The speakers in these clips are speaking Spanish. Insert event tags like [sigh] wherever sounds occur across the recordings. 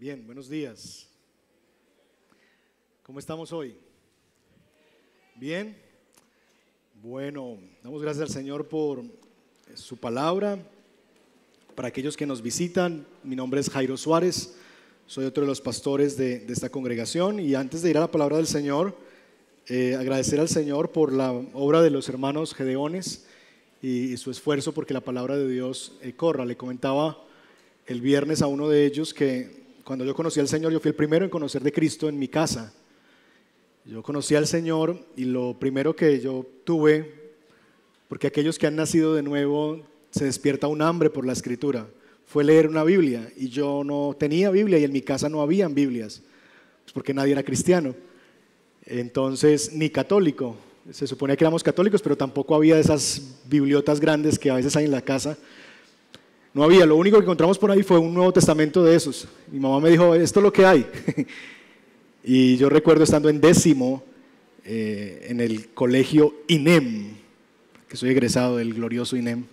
Bien, buenos días. ¿Cómo estamos hoy? Bien. Bueno, damos gracias al Señor por su palabra. Para aquellos que nos visitan, mi nombre es Jairo Suárez, soy otro de los pastores de, esta congregación y antes de ir a la palabra del Señor, eh, agradecer al Señor por la obra de los hermanos Gedeones y, su esfuerzo porque la palabra de Dios eh, corra. Le comentaba el viernes a uno de ellos que cuando yo conocí al Señor, yo fui el primero en conocer de Cristo en mi casa. Yo conocí al Señor y lo primero que yo tuve, porque aquellos que han nacido de nuevo se despierta un hambre por la escritura, fue leer una Biblia y yo no tenía Biblia y en mi casa no habían Biblias, pues porque nadie era cristiano. Entonces, ni católico. Se suponía que éramos católicos, pero tampoco había esas bibliotas grandes que a veces hay en la casa. No había, lo único que encontramos por ahí fue un Nuevo Testamento de esos. Mi mamá me dijo, esto es lo que hay. [laughs] Y yo recuerdo estando en décimo eh, en el colegio INEM, que soy egresado del glorioso INEM,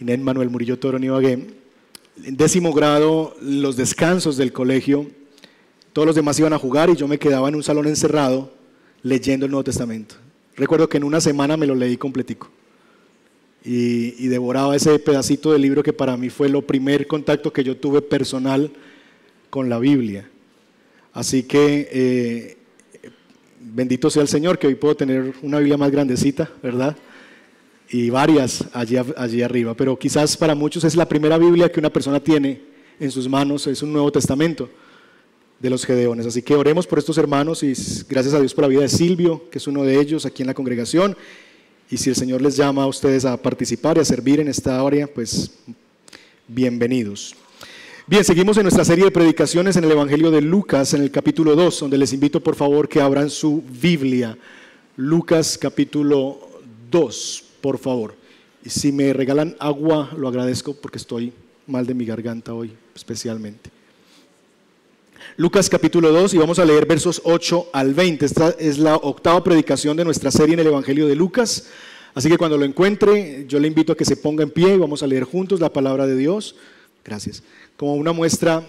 INEM Manuel Murillo Toro Ibagué. En décimo grado, los descansos del colegio, todos los demás iban a jugar y yo me quedaba en un salón encerrado leyendo el Nuevo Testamento. Recuerdo que en una semana me lo leí completico y, devoraba ese pedacito del libro que para mí fue lo primer contacto que yo tuve personal con la Biblia. Así que eh, bendito sea el Señor que hoy puedo tener una Biblia más grandecita, ¿verdad? Y varias allí, allí arriba. Pero quizás para muchos es la primera Biblia que una persona tiene en sus manos, es un Nuevo Testamento de los Gedeones. Así que oremos por estos hermanos y gracias a Dios por la vida de Silvio, que es uno de ellos aquí en la congregación. Y si el Señor les llama a ustedes a participar y a servir en esta área, pues bienvenidos. Bien, seguimos en nuestra serie de predicaciones en el Evangelio de Lucas, en el capítulo 2, donde les invito por favor que abran su Biblia. Lucas capítulo 2, por favor. Y si me regalan agua, lo agradezco porque estoy mal de mi garganta hoy, especialmente. Lucas capítulo 2 y vamos a leer versos 8 al 20. Esta es la octava predicación de nuestra serie en el Evangelio de Lucas. Así que cuando lo encuentre, yo le invito a que se ponga en pie y vamos a leer juntos la palabra de Dios. Gracias como una muestra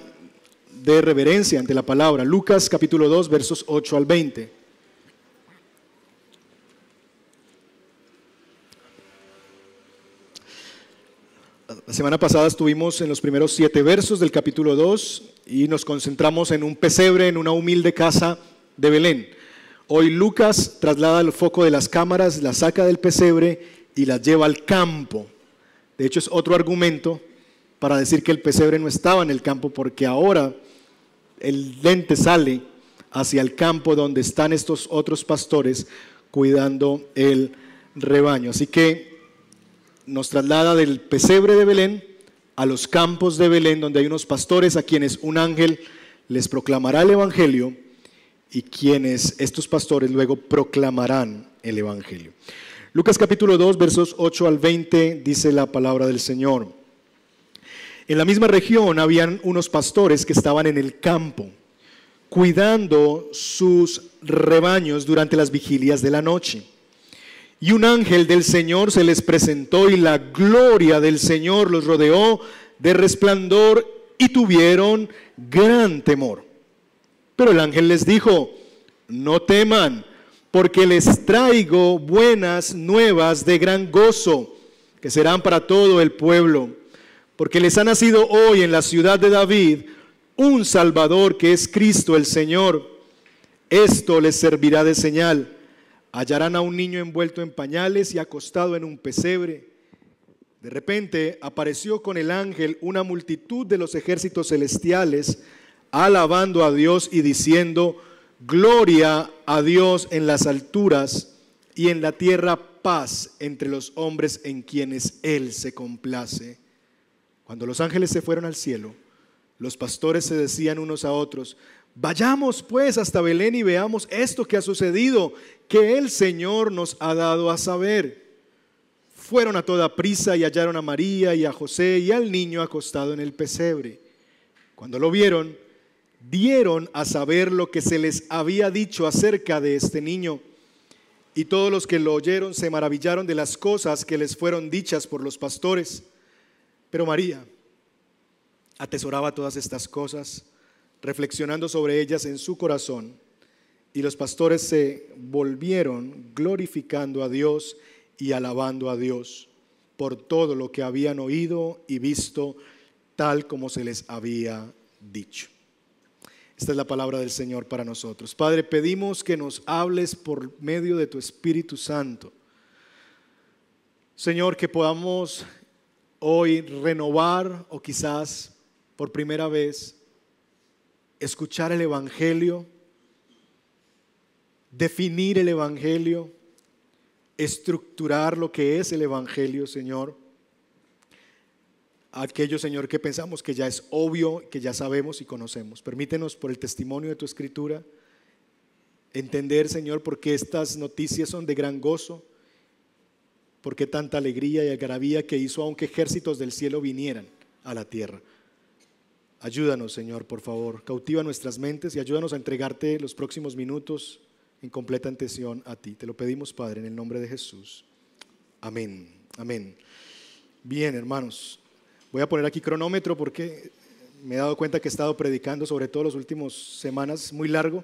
de reverencia ante la palabra. Lucas capítulo 2, versos 8 al 20. La semana pasada estuvimos en los primeros siete versos del capítulo 2 y nos concentramos en un pesebre, en una humilde casa de Belén. Hoy Lucas traslada el foco de las cámaras, la saca del pesebre y la lleva al campo. De hecho, es otro argumento para decir que el pesebre no estaba en el campo, porque ahora el lente sale hacia el campo donde están estos otros pastores cuidando el rebaño. Así que nos traslada del pesebre de Belén a los campos de Belén, donde hay unos pastores a quienes un ángel les proclamará el Evangelio y quienes estos pastores luego proclamarán el Evangelio. Lucas capítulo 2, versos 8 al 20 dice la palabra del Señor. En la misma región habían unos pastores que estaban en el campo, cuidando sus rebaños durante las vigilias de la noche. Y un ángel del Señor se les presentó y la gloria del Señor los rodeó de resplandor y tuvieron gran temor. Pero el ángel les dijo, no teman, porque les traigo buenas nuevas de gran gozo, que serán para todo el pueblo porque les ha nacido hoy en la ciudad de David un Salvador que es Cristo el Señor. Esto les servirá de señal. Hallarán a un niño envuelto en pañales y acostado en un pesebre. De repente apareció con el ángel una multitud de los ejércitos celestiales, alabando a Dios y diciendo, Gloria a Dios en las alturas y en la tierra paz entre los hombres en quienes Él se complace. Cuando los ángeles se fueron al cielo, los pastores se decían unos a otros, vayamos pues hasta Belén y veamos esto que ha sucedido, que el Señor nos ha dado a saber. Fueron a toda prisa y hallaron a María y a José y al niño acostado en el pesebre. Cuando lo vieron, dieron a saber lo que se les había dicho acerca de este niño. Y todos los que lo oyeron se maravillaron de las cosas que les fueron dichas por los pastores. Pero María atesoraba todas estas cosas, reflexionando sobre ellas en su corazón, y los pastores se volvieron glorificando a Dios y alabando a Dios por todo lo que habían oído y visto, tal como se les había dicho. Esta es la palabra del Señor para nosotros. Padre, pedimos que nos hables por medio de tu Espíritu Santo. Señor, que podamos hoy renovar o quizás por primera vez escuchar el Evangelio, definir el Evangelio, estructurar lo que es el Evangelio, Señor aquello, Señor, que pensamos que ya es obvio, que ya sabemos y conocemos. Permítenos por el testimonio de tu escritura entender, Señor, por qué estas noticias son de gran gozo, por qué tanta alegría y algarabía que hizo aunque ejércitos del cielo vinieran a la tierra. Ayúdanos, Señor, por favor. Cautiva nuestras mentes y ayúdanos a entregarte los próximos minutos en completa atención a ti. Te lo pedimos, Padre, en el nombre de Jesús. Amén. Amén. Bien, hermanos. Voy a poner aquí cronómetro porque me he dado cuenta que he estado predicando sobre todo las últimas semanas muy largo.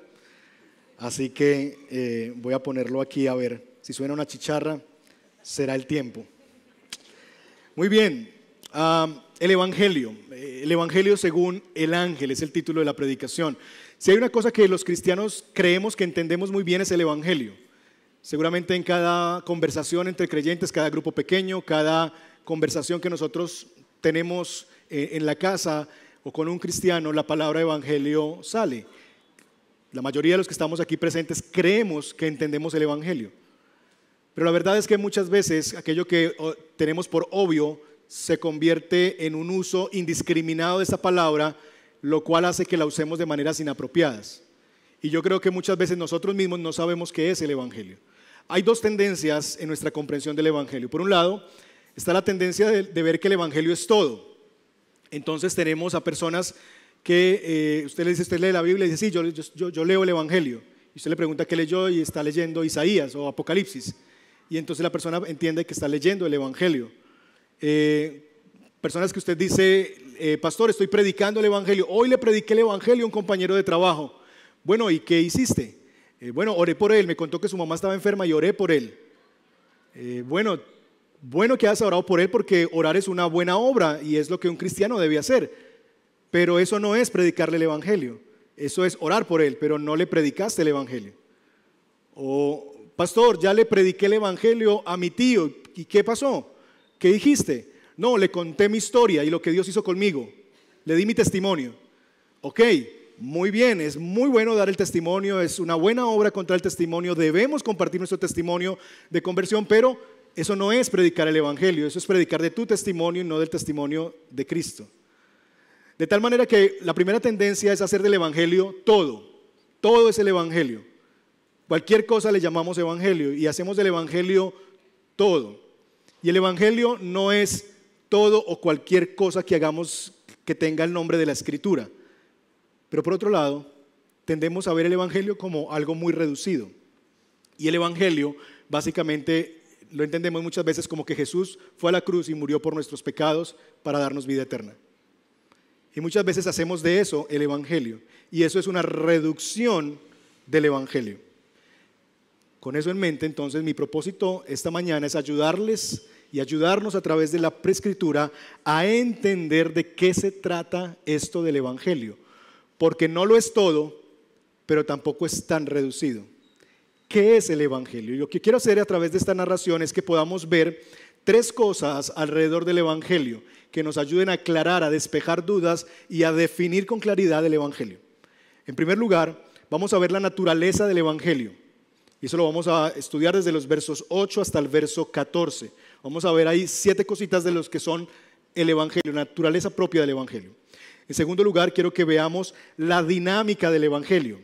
Así que eh, voy a ponerlo aquí a ver. Si suena una chicharra, será el tiempo. Muy bien. el Evangelio. Eh, el Evangelio según el ángel es el título de la predicación. Si hay una cosa que los cristianos creemos que entendemos muy bien es el Evangelio. Seguramente en cada conversación entre creyentes, cada grupo pequeño, cada conversación que nosotros tenemos eh, en la casa o con un cristiano, la palabra evangelio sale. La mayoría de los que estamos aquí presentes creemos que entendemos el evangelio. Pero la verdad es que muchas veces aquello que tenemos por obvio se convierte en un uso indiscriminado de esa palabra, lo cual hace que la usemos de maneras inapropiadas. Y yo creo que muchas veces nosotros mismos no sabemos qué es el Evangelio. Hay dos tendencias en nuestra comprensión del Evangelio. Por un lado, está la tendencia de, ver que el Evangelio es todo. Entonces tenemos a personas que eh, usted le dice, usted lee la Biblia y dice, sí, yo, yo, leo el Evangelio. Y usted le pregunta qué leyó y está leyendo Isaías o Apocalipsis. Y entonces la persona entiende que está leyendo el Evangelio. Eh, personas que usted dice, eh, pastor, estoy predicando el Evangelio. Hoy le prediqué el Evangelio a un compañero de trabajo. Bueno, ¿y qué hiciste? bueno, oré por él. Me contó que su mamá estaba enferma y oré por él. bueno, bueno que has orado por él porque orar es una buena obra y es lo que un cristiano debe hacer. Pero eso no es predicarle el Evangelio. Eso es orar por él, pero no le predicaste el Evangelio. O, pastor, ya le prediqué el Evangelio a mi tío. ¿Y qué pasó? ¿Qué dijiste? No, le conté mi historia y lo que Dios hizo conmigo. Le di mi testimonio. Ok, muy bien, es muy bueno dar el testimonio, es una buena obra contra el testimonio. Debemos compartir nuestro testimonio de conversión, pero eso no es predicar el Evangelio, eso es predicar de tu testimonio y no del testimonio de Cristo. De tal manera que la primera tendencia es hacer del Evangelio todo. Todo es el Evangelio. Cualquier cosa le llamamos Evangelio y hacemos del Evangelio todo. Y el Evangelio no es todo o cualquier cosa que hagamos que tenga el nombre de la Escritura. Pero por otro lado, tendemos a ver el Evangelio como algo muy reducido. Y el Evangelio básicamente lo entendemos muchas veces como que Jesús fue a la cruz y murió por nuestros pecados para darnos vida eterna. Y muchas veces hacemos de eso el Evangelio. Y eso es una reducción del Evangelio. Con eso en mente, entonces mi propósito esta mañana es ayudarles y ayudarnos a través de la prescritura a entender de qué se trata esto del Evangelio. Porque no lo es todo, pero tampoco es tan reducido. ¿Qué es el Evangelio? Lo que quiero hacer a través de esta narración es que podamos ver tres cosas alrededor del Evangelio que nos ayuden a aclarar, a despejar dudas y a definir con claridad el Evangelio. En primer lugar, vamos a ver la naturaleza del Evangelio. Y eso lo vamos a estudiar desde los versos 8 hasta el verso 14. Vamos a ver ahí siete cositas de los que son el Evangelio, naturaleza propia del Evangelio. En segundo lugar, quiero que veamos la dinámica del Evangelio.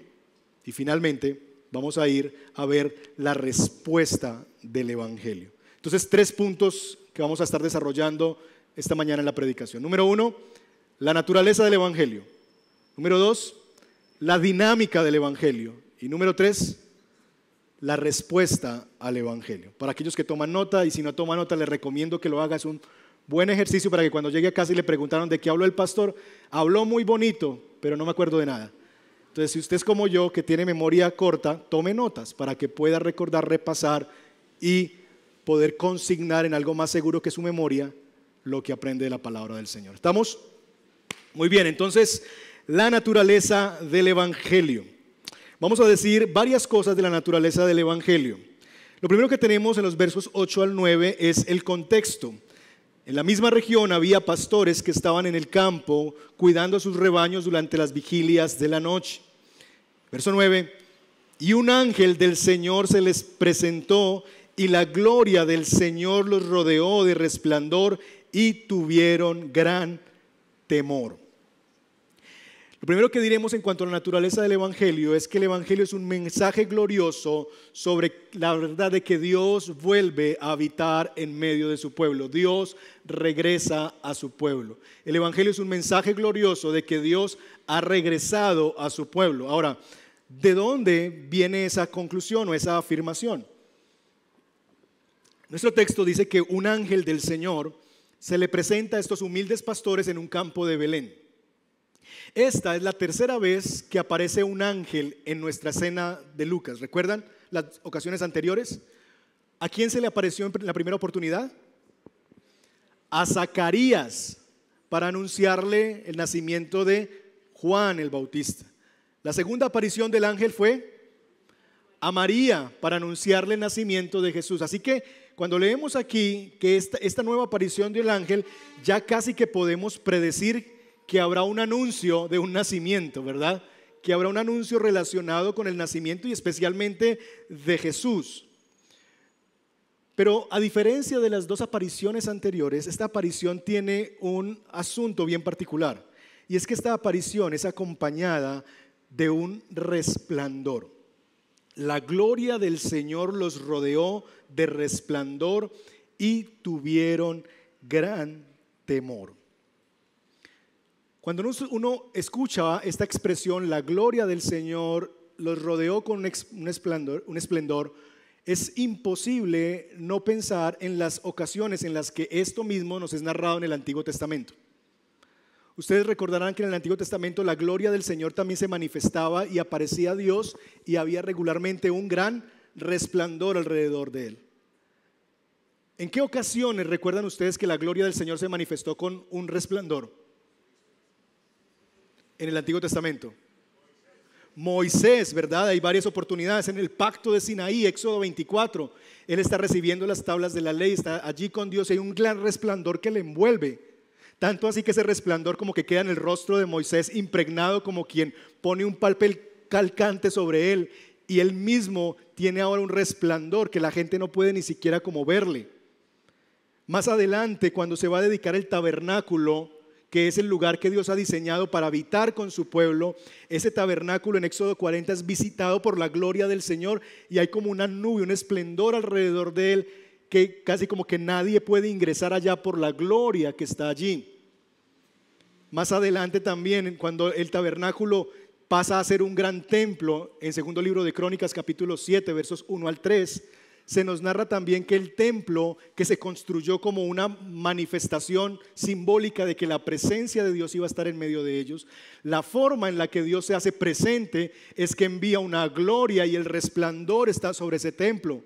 Y finalmente, vamos a ir a ver la respuesta del Evangelio. Entonces, tres puntos que vamos a estar desarrollando esta mañana en la predicación. Número uno, la naturaleza del Evangelio. Número dos, la dinámica del Evangelio. Y número tres, la respuesta al Evangelio. Para aquellos que toman nota y si no toman nota, les recomiendo que lo hagas un Buen ejercicio para que cuando llegue a casa y le preguntaron de qué habló el pastor, habló muy bonito, pero no me acuerdo de nada. Entonces, si usted es como yo, que tiene memoria corta, tome notas para que pueda recordar, repasar y poder consignar en algo más seguro que su memoria lo que aprende de la palabra del Señor. ¿Estamos? Muy bien, entonces, la naturaleza del Evangelio. Vamos a decir varias cosas de la naturaleza del Evangelio. Lo primero que tenemos en los versos 8 al 9 es el contexto. En la misma región había pastores que estaban en el campo cuidando a sus rebaños durante las vigilias de la noche. Verso 9, y un ángel del Señor se les presentó y la gloria del Señor los rodeó de resplandor y tuvieron gran temor. Lo primero que diremos en cuanto a la naturaleza del Evangelio es que el Evangelio es un mensaje glorioso sobre la verdad de que Dios vuelve a habitar en medio de su pueblo. Dios regresa a su pueblo. El Evangelio es un mensaje glorioso de que Dios ha regresado a su pueblo. Ahora, ¿de dónde viene esa conclusión o esa afirmación? Nuestro texto dice que un ángel del Señor se le presenta a estos humildes pastores en un campo de Belén. Esta es la tercera vez que aparece un ángel en nuestra escena de Lucas. ¿Recuerdan las ocasiones anteriores? ¿A quién se le apareció en la primera oportunidad? A Zacarías para anunciarle el nacimiento de Juan el Bautista. La segunda aparición del ángel fue a María para anunciarle el nacimiento de Jesús. Así que cuando leemos aquí que esta, esta nueva aparición del ángel, ya casi que podemos predecir que habrá un anuncio de un nacimiento, ¿verdad? Que habrá un anuncio relacionado con el nacimiento y especialmente de Jesús. Pero a diferencia de las dos apariciones anteriores, esta aparición tiene un asunto bien particular. Y es que esta aparición es acompañada de un resplandor. La gloria del Señor los rodeó de resplandor y tuvieron gran temor. Cuando uno escucha esta expresión, la gloria del Señor los rodeó con un esplendor, un esplendor, es imposible no pensar en las ocasiones en las que esto mismo nos es narrado en el Antiguo Testamento. Ustedes recordarán que en el Antiguo Testamento la gloria del Señor también se manifestaba y aparecía Dios y había regularmente un gran resplandor alrededor de él. ¿En qué ocasiones recuerdan ustedes que la gloria del Señor se manifestó con un resplandor? En el Antiguo Testamento? Moisés, ¿verdad? Hay varias oportunidades. En el pacto de Sinaí, Éxodo 24, él está recibiendo las tablas de la ley, está allí con Dios y hay un gran resplandor que le envuelve. Tanto así que ese resplandor como que queda en el rostro de Moisés impregnado como quien pone un papel calcante sobre él y él mismo tiene ahora un resplandor que la gente no puede ni siquiera como verle. Más adelante, cuando se va a dedicar el tabernáculo, que es el lugar que Dios ha diseñado para habitar con su pueblo. Ese tabernáculo en Éxodo 40 es visitado por la gloria del Señor y hay como una nube, un esplendor alrededor de él que casi como que nadie puede ingresar allá por la gloria que está allí. Más adelante también, cuando el tabernáculo pasa a ser un gran templo, en segundo libro de Crónicas capítulo 7, versos 1 al 3, se nos narra también que el templo que se construyó como una manifestación simbólica de que la presencia de Dios iba a estar en medio de ellos, la forma en la que Dios se hace presente es que envía una gloria y el resplandor está sobre ese templo.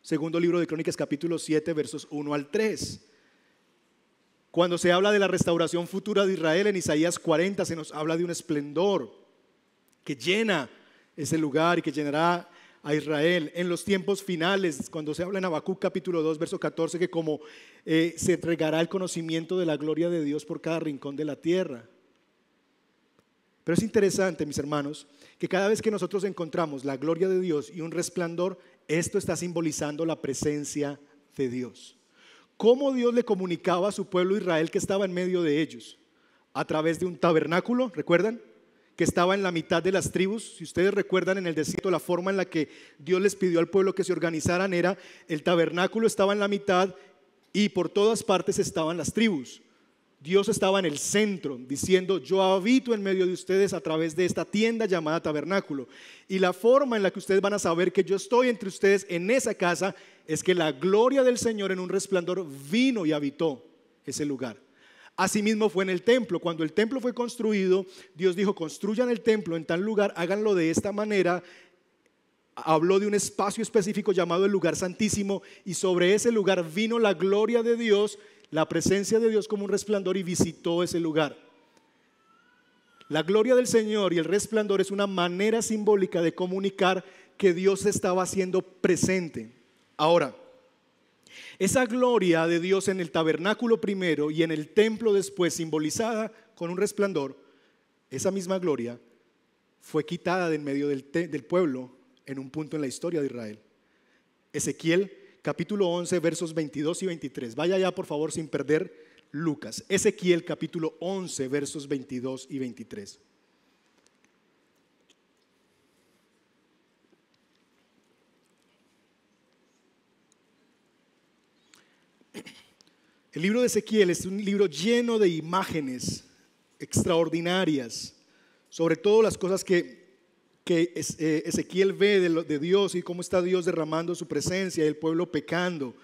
Segundo libro de Crónicas capítulo 7 versos 1 al 3. Cuando se habla de la restauración futura de Israel en Isaías 40 se nos habla de un esplendor que llena ese lugar y que llenará a Israel en los tiempos finales, cuando se habla en Habacuc capítulo 2, verso 14, que como eh, se entregará el conocimiento de la gloria de Dios por cada rincón de la tierra. Pero es interesante, mis hermanos, que cada vez que nosotros encontramos la gloria de Dios y un resplandor, esto está simbolizando la presencia de Dios. ¿Cómo Dios le comunicaba a su pueblo Israel que estaba en medio de ellos? A través de un tabernáculo, ¿recuerdan? Que estaba en la mitad de las tribus. Si ustedes recuerdan en el desierto, la forma en la que Dios les pidió al pueblo que se organizaran era el tabernáculo estaba en la mitad y por todas partes estaban las tribus. Dios estaba en el centro, diciendo, yo habito en medio de ustedes a través de esta tienda llamada tabernáculo. Y la forma en la que ustedes van a saber que yo estoy entre ustedes en esa casa es que la gloria del Señor en un resplandor vino y habitó ese lugar. Asimismo fue en el templo. Cuando el templo fue construido, Dios dijo, construyan el templo en tal lugar, háganlo de esta manera. Habló de un espacio específico llamado el lugar santísimo y sobre ese lugar vino la gloria de Dios, la presencia de Dios como un resplandor y visitó ese lugar. La gloria del Señor y el resplandor es una manera simbólica de comunicar que Dios estaba haciendo presente. Ahora, esa gloria de Dios en el tabernáculo primero y en el templo después, simbolizada con un resplandor, esa misma gloria fue quitada de en medio del, pueblo en un punto en la historia de Israel. Ezequiel capítulo 11 versos 22 y 23. Vaya ya por favor sin perder Lucas. Ezequiel capítulo 11 versos 22 y 23. El libro de Ezequiel es un libro lleno de imágenes extraordinarias, sobre todo las cosas que, que eh, Ezequiel ve de, Dios y cómo está Dios derramando su presencia y el pueblo pecando.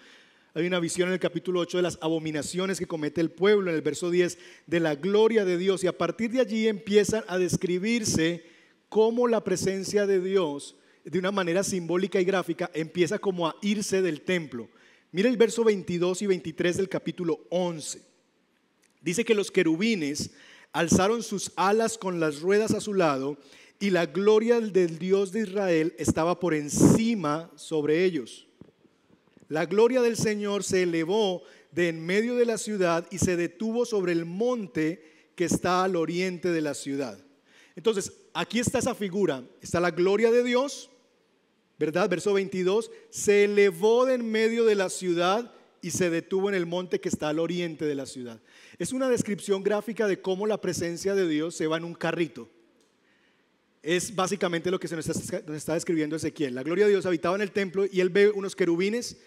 Hay una visión en el capítulo 8 de las abominaciones que comete el pueblo, en el verso 10 de la gloria de Dios. Y a partir de allí empiezan a describirse cómo la presencia de Dios, de una manera simbólica y gráfica, empieza como a irse del templo. Mira el verso 22 y 23 del capítulo 11. Dice que los querubines alzaron sus alas con las ruedas a su lado y la gloria del Dios de Israel estaba por encima sobre ellos. La gloria del Señor se elevó de en medio de la ciudad y se detuvo sobre el monte que está al oriente de la ciudad. Entonces, aquí está esa figura. Está la gloria de Dios, ¿verdad? Verso 22, se elevó de en medio de la ciudad y se detuvo en el monte que está al oriente de la ciudad. Es una descripción gráfica de cómo la presencia de Dios se va en un carrito. Es básicamente lo que se nos está, describiendo Ezequiel. La gloria de Dios habitaba en el templo y él ve unos querubines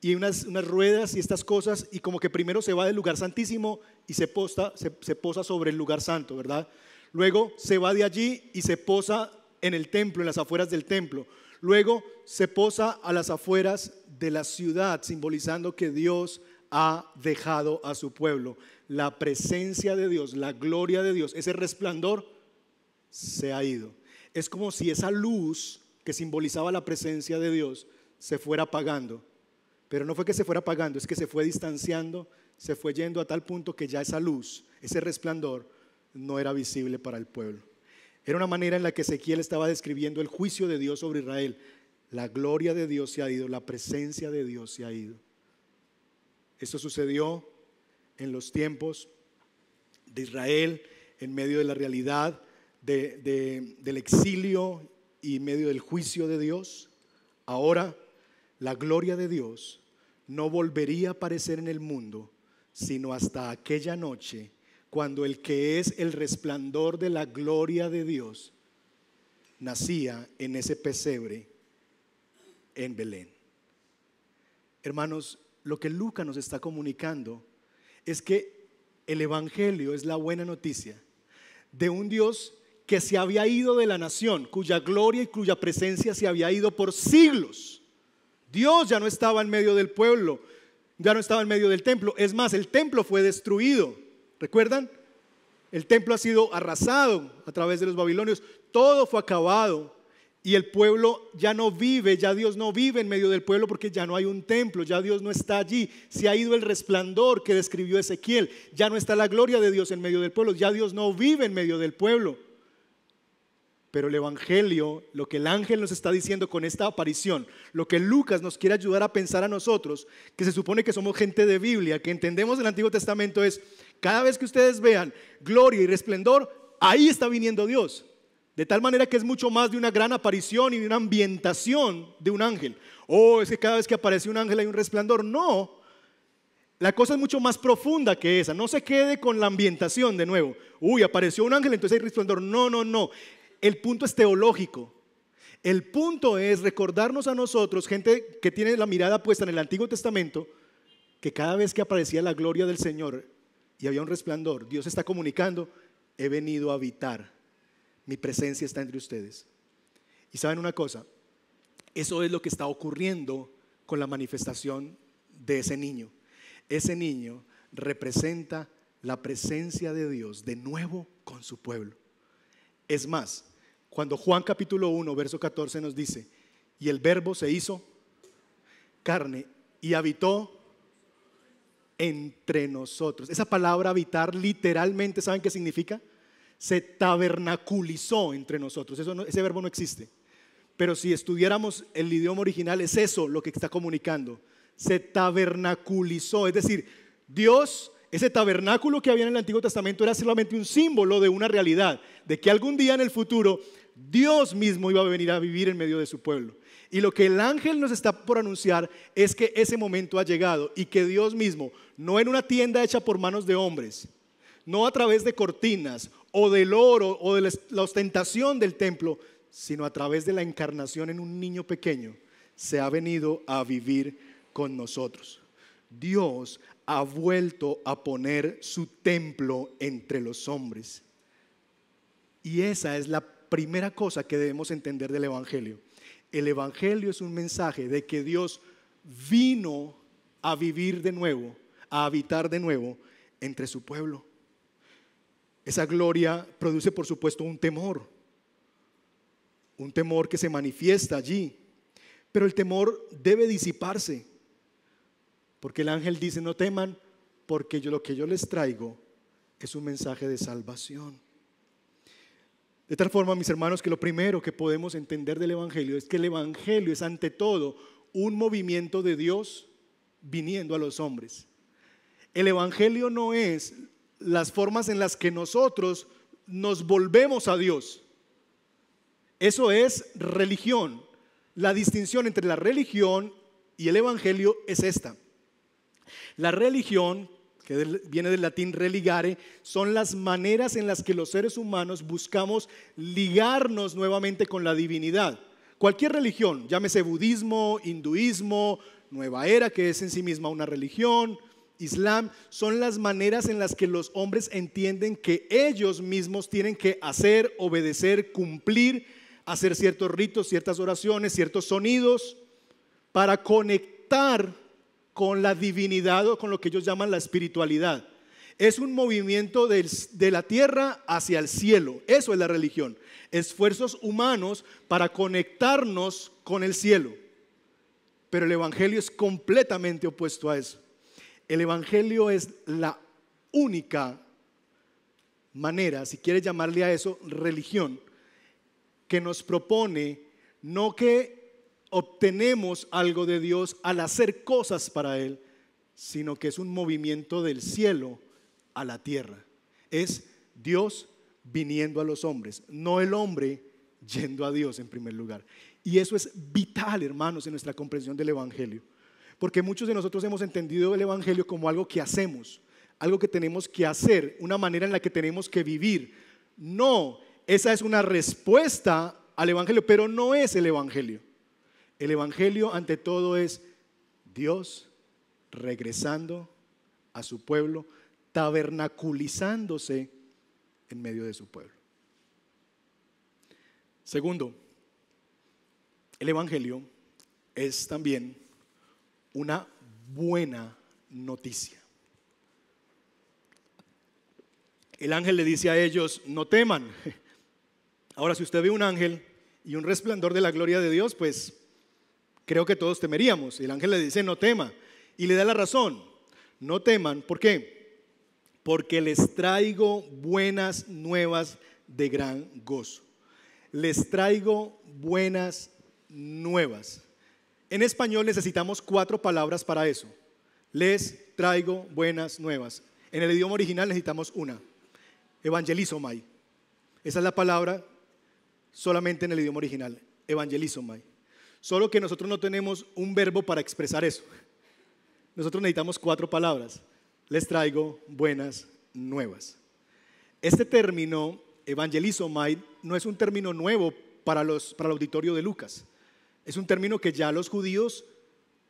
y unas, ruedas y estas cosas y como que primero se va del lugar santísimo y se, se posa sobre el lugar santo, ¿verdad? Luego se va de allí y se posa en el templo, en las afueras del templo. Luego se posa a las afueras de la ciudad, simbolizando que Dios ha dejado a su pueblo. La presencia de Dios, la gloria de Dios, ese resplandor se ha ido. Es como si esa luz que simbolizaba la presencia de Dios se fuera apagando. Pero no fue que se fuera apagando, es que se fue distanciando, se fue yendo a tal punto que ya esa luz, ese resplandor, no era visible para el pueblo. Era una manera en la que Ezequiel estaba describiendo el juicio de Dios sobre Israel. La gloria de Dios se ha ido, la presencia de Dios se ha ido. Esto sucedió en los tiempos de Israel, en medio de la realidad del exilio y en medio del juicio de Dios. Ahora la gloria de Dios no volvería a aparecer en el mundo, sino hasta aquella noche cuando el que es el resplandor de la gloria de Dios nacía en ese pesebre en Belén. Hermanos, lo que Lucas nos está comunicando es que el Evangelio es la buena noticia de un Dios que se había ido de la nación, cuya gloria y cuya presencia se había ido por siglos. Dios ya no estaba en medio del pueblo, ya no estaba en medio del templo. Es más, el templo fue destruido. ¿Recuerdan? El templo ha sido arrasado a través de los babilonios, todo fue acabado y el pueblo ya no vive, ya Dios no vive en medio del pueblo porque ya no hay un templo, ya Dios no está allí, se ha ido el resplandor que describió Ezequiel, ya no está la gloria de Dios en medio del pueblo, ya Dios no vive en medio del pueblo. Pero el Evangelio, lo que el ángel nos está diciendo con esta aparición, lo que Lucas nos quiere ayudar a pensar a nosotros, que se supone que somos gente de Biblia, que entendemos el Antiguo Testamento, es cada vez que ustedes vean gloria y resplendor, ahí está viniendo Dios. De tal manera que es mucho más de una gran aparición y de una ambientación de un ángel. Oh, es que cada vez que aparece un ángel hay un resplandor. No, la cosa es mucho más profunda que esa. No se quede con la ambientación de nuevo. Uy, apareció un ángel, entonces hay resplandor. No, no, no el punto es teológico. El punto es recordarnos a nosotros, gente que tiene la mirada puesta en el Antiguo Testamento, que cada vez que aparecía la gloria del Señor y había un resplandor, Dios está comunicando, he venido a habitar, mi presencia está entre ustedes. Y saben una cosa, eso es lo que está ocurriendo con la manifestación de ese niño. Ese niño representa la presencia de Dios de nuevo con su pueblo. Es más, cuando Juan capítulo 1, verso 14 nos dice, y el verbo se hizo carne y habitó entre nosotros. Esa palabra habitar literalmente, ¿saben qué significa? Se tabernaculizó entre nosotros. Eso ese verbo no existe. Pero si estudiáramos el idioma original, es eso lo que está comunicando. Se tabernaculizó. Es decir, Dios, ese tabernáculo que había en el Antiguo Testamento era solamente un símbolo de una realidad, de que algún día en el futuro Dios mismo iba a venir a vivir en medio de su pueblo. Y lo que el ángel nos está por anunciar es que ese momento ha llegado y que Dios mismo, no en una tienda hecha por manos de hombres, no a través de cortinas o del oro o de la ostentación del templo, sino a través de la encarnación en un niño pequeño, se ha venido a vivir con nosotros. Dios ha vuelto a poner su templo entre los hombres. Y esa es la primera cosa que debemos entender del Evangelio. El Evangelio es un mensaje de que Dios vino a vivir de nuevo, a habitar de nuevo entre su pueblo. Esa gloria produce, por supuesto, un temor, un temor que se manifiesta allí, pero el temor debe disiparse, porque el ángel dice, no teman, porque yo, lo que yo les traigo es un mensaje de salvación. De tal forma, mis hermanos, que lo primero que podemos entender del Evangelio es que el Evangelio es ante todo un movimiento de Dios viniendo a los hombres. El Evangelio no es las formas en las que nosotros nos volvemos a Dios. Eso es religión. La distinción entre la religión y el Evangelio es esta. La religión que viene del latín religare, son las maneras en las que los seres humanos buscamos ligarnos nuevamente con la divinidad. Cualquier religión, llámese budismo, hinduismo, nueva era, que es en sí misma una religión, Islam, son las maneras en las que los hombres entienden que ellos mismos tienen que hacer, obedecer, cumplir, hacer ciertos ritos, ciertas oraciones, ciertos sonidos, para conectar con la divinidad o con lo que ellos llaman la espiritualidad. Es un movimiento de la tierra hacia el cielo. Eso es la religión. Esfuerzos humanos para conectarnos con el cielo. Pero el Evangelio es completamente opuesto a eso. El Evangelio es la única manera, si quieres llamarle a eso religión, que nos propone no que obtenemos algo de Dios al hacer cosas para Él, sino que es un movimiento del cielo a la tierra. Es Dios viniendo a los hombres, no el hombre yendo a Dios en primer lugar. Y eso es vital, hermanos, en nuestra comprensión del Evangelio. Porque muchos de nosotros hemos entendido el Evangelio como algo que hacemos, algo que tenemos que hacer, una manera en la que tenemos que vivir. No, esa es una respuesta al Evangelio, pero no es el Evangelio. El Evangelio ante todo es Dios regresando a su pueblo, tabernaculizándose en medio de su pueblo. Segundo, el Evangelio es también una buena noticia. El ángel le dice a ellos, no teman. Ahora, si usted ve un ángel y un resplandor de la gloria de Dios, pues creo que todos temeríamos. El ángel le dice, no tema. Y le da la razón, no teman. ¿Por qué? Porque les traigo buenas nuevas de gran gozo. Les traigo buenas nuevas. En español necesitamos cuatro palabras para eso. Les traigo buenas nuevas. En el idioma original necesitamos una. Evangelizomai. Esa es la palabra solamente en el idioma original. Evangelizomai. Solo que nosotros no tenemos un verbo para expresar eso. Nosotros necesitamos cuatro palabras. Les traigo buenas nuevas. Este término, evangelizomai, no es un término nuevo para, para el auditorio de Lucas. Es un término que ya los judíos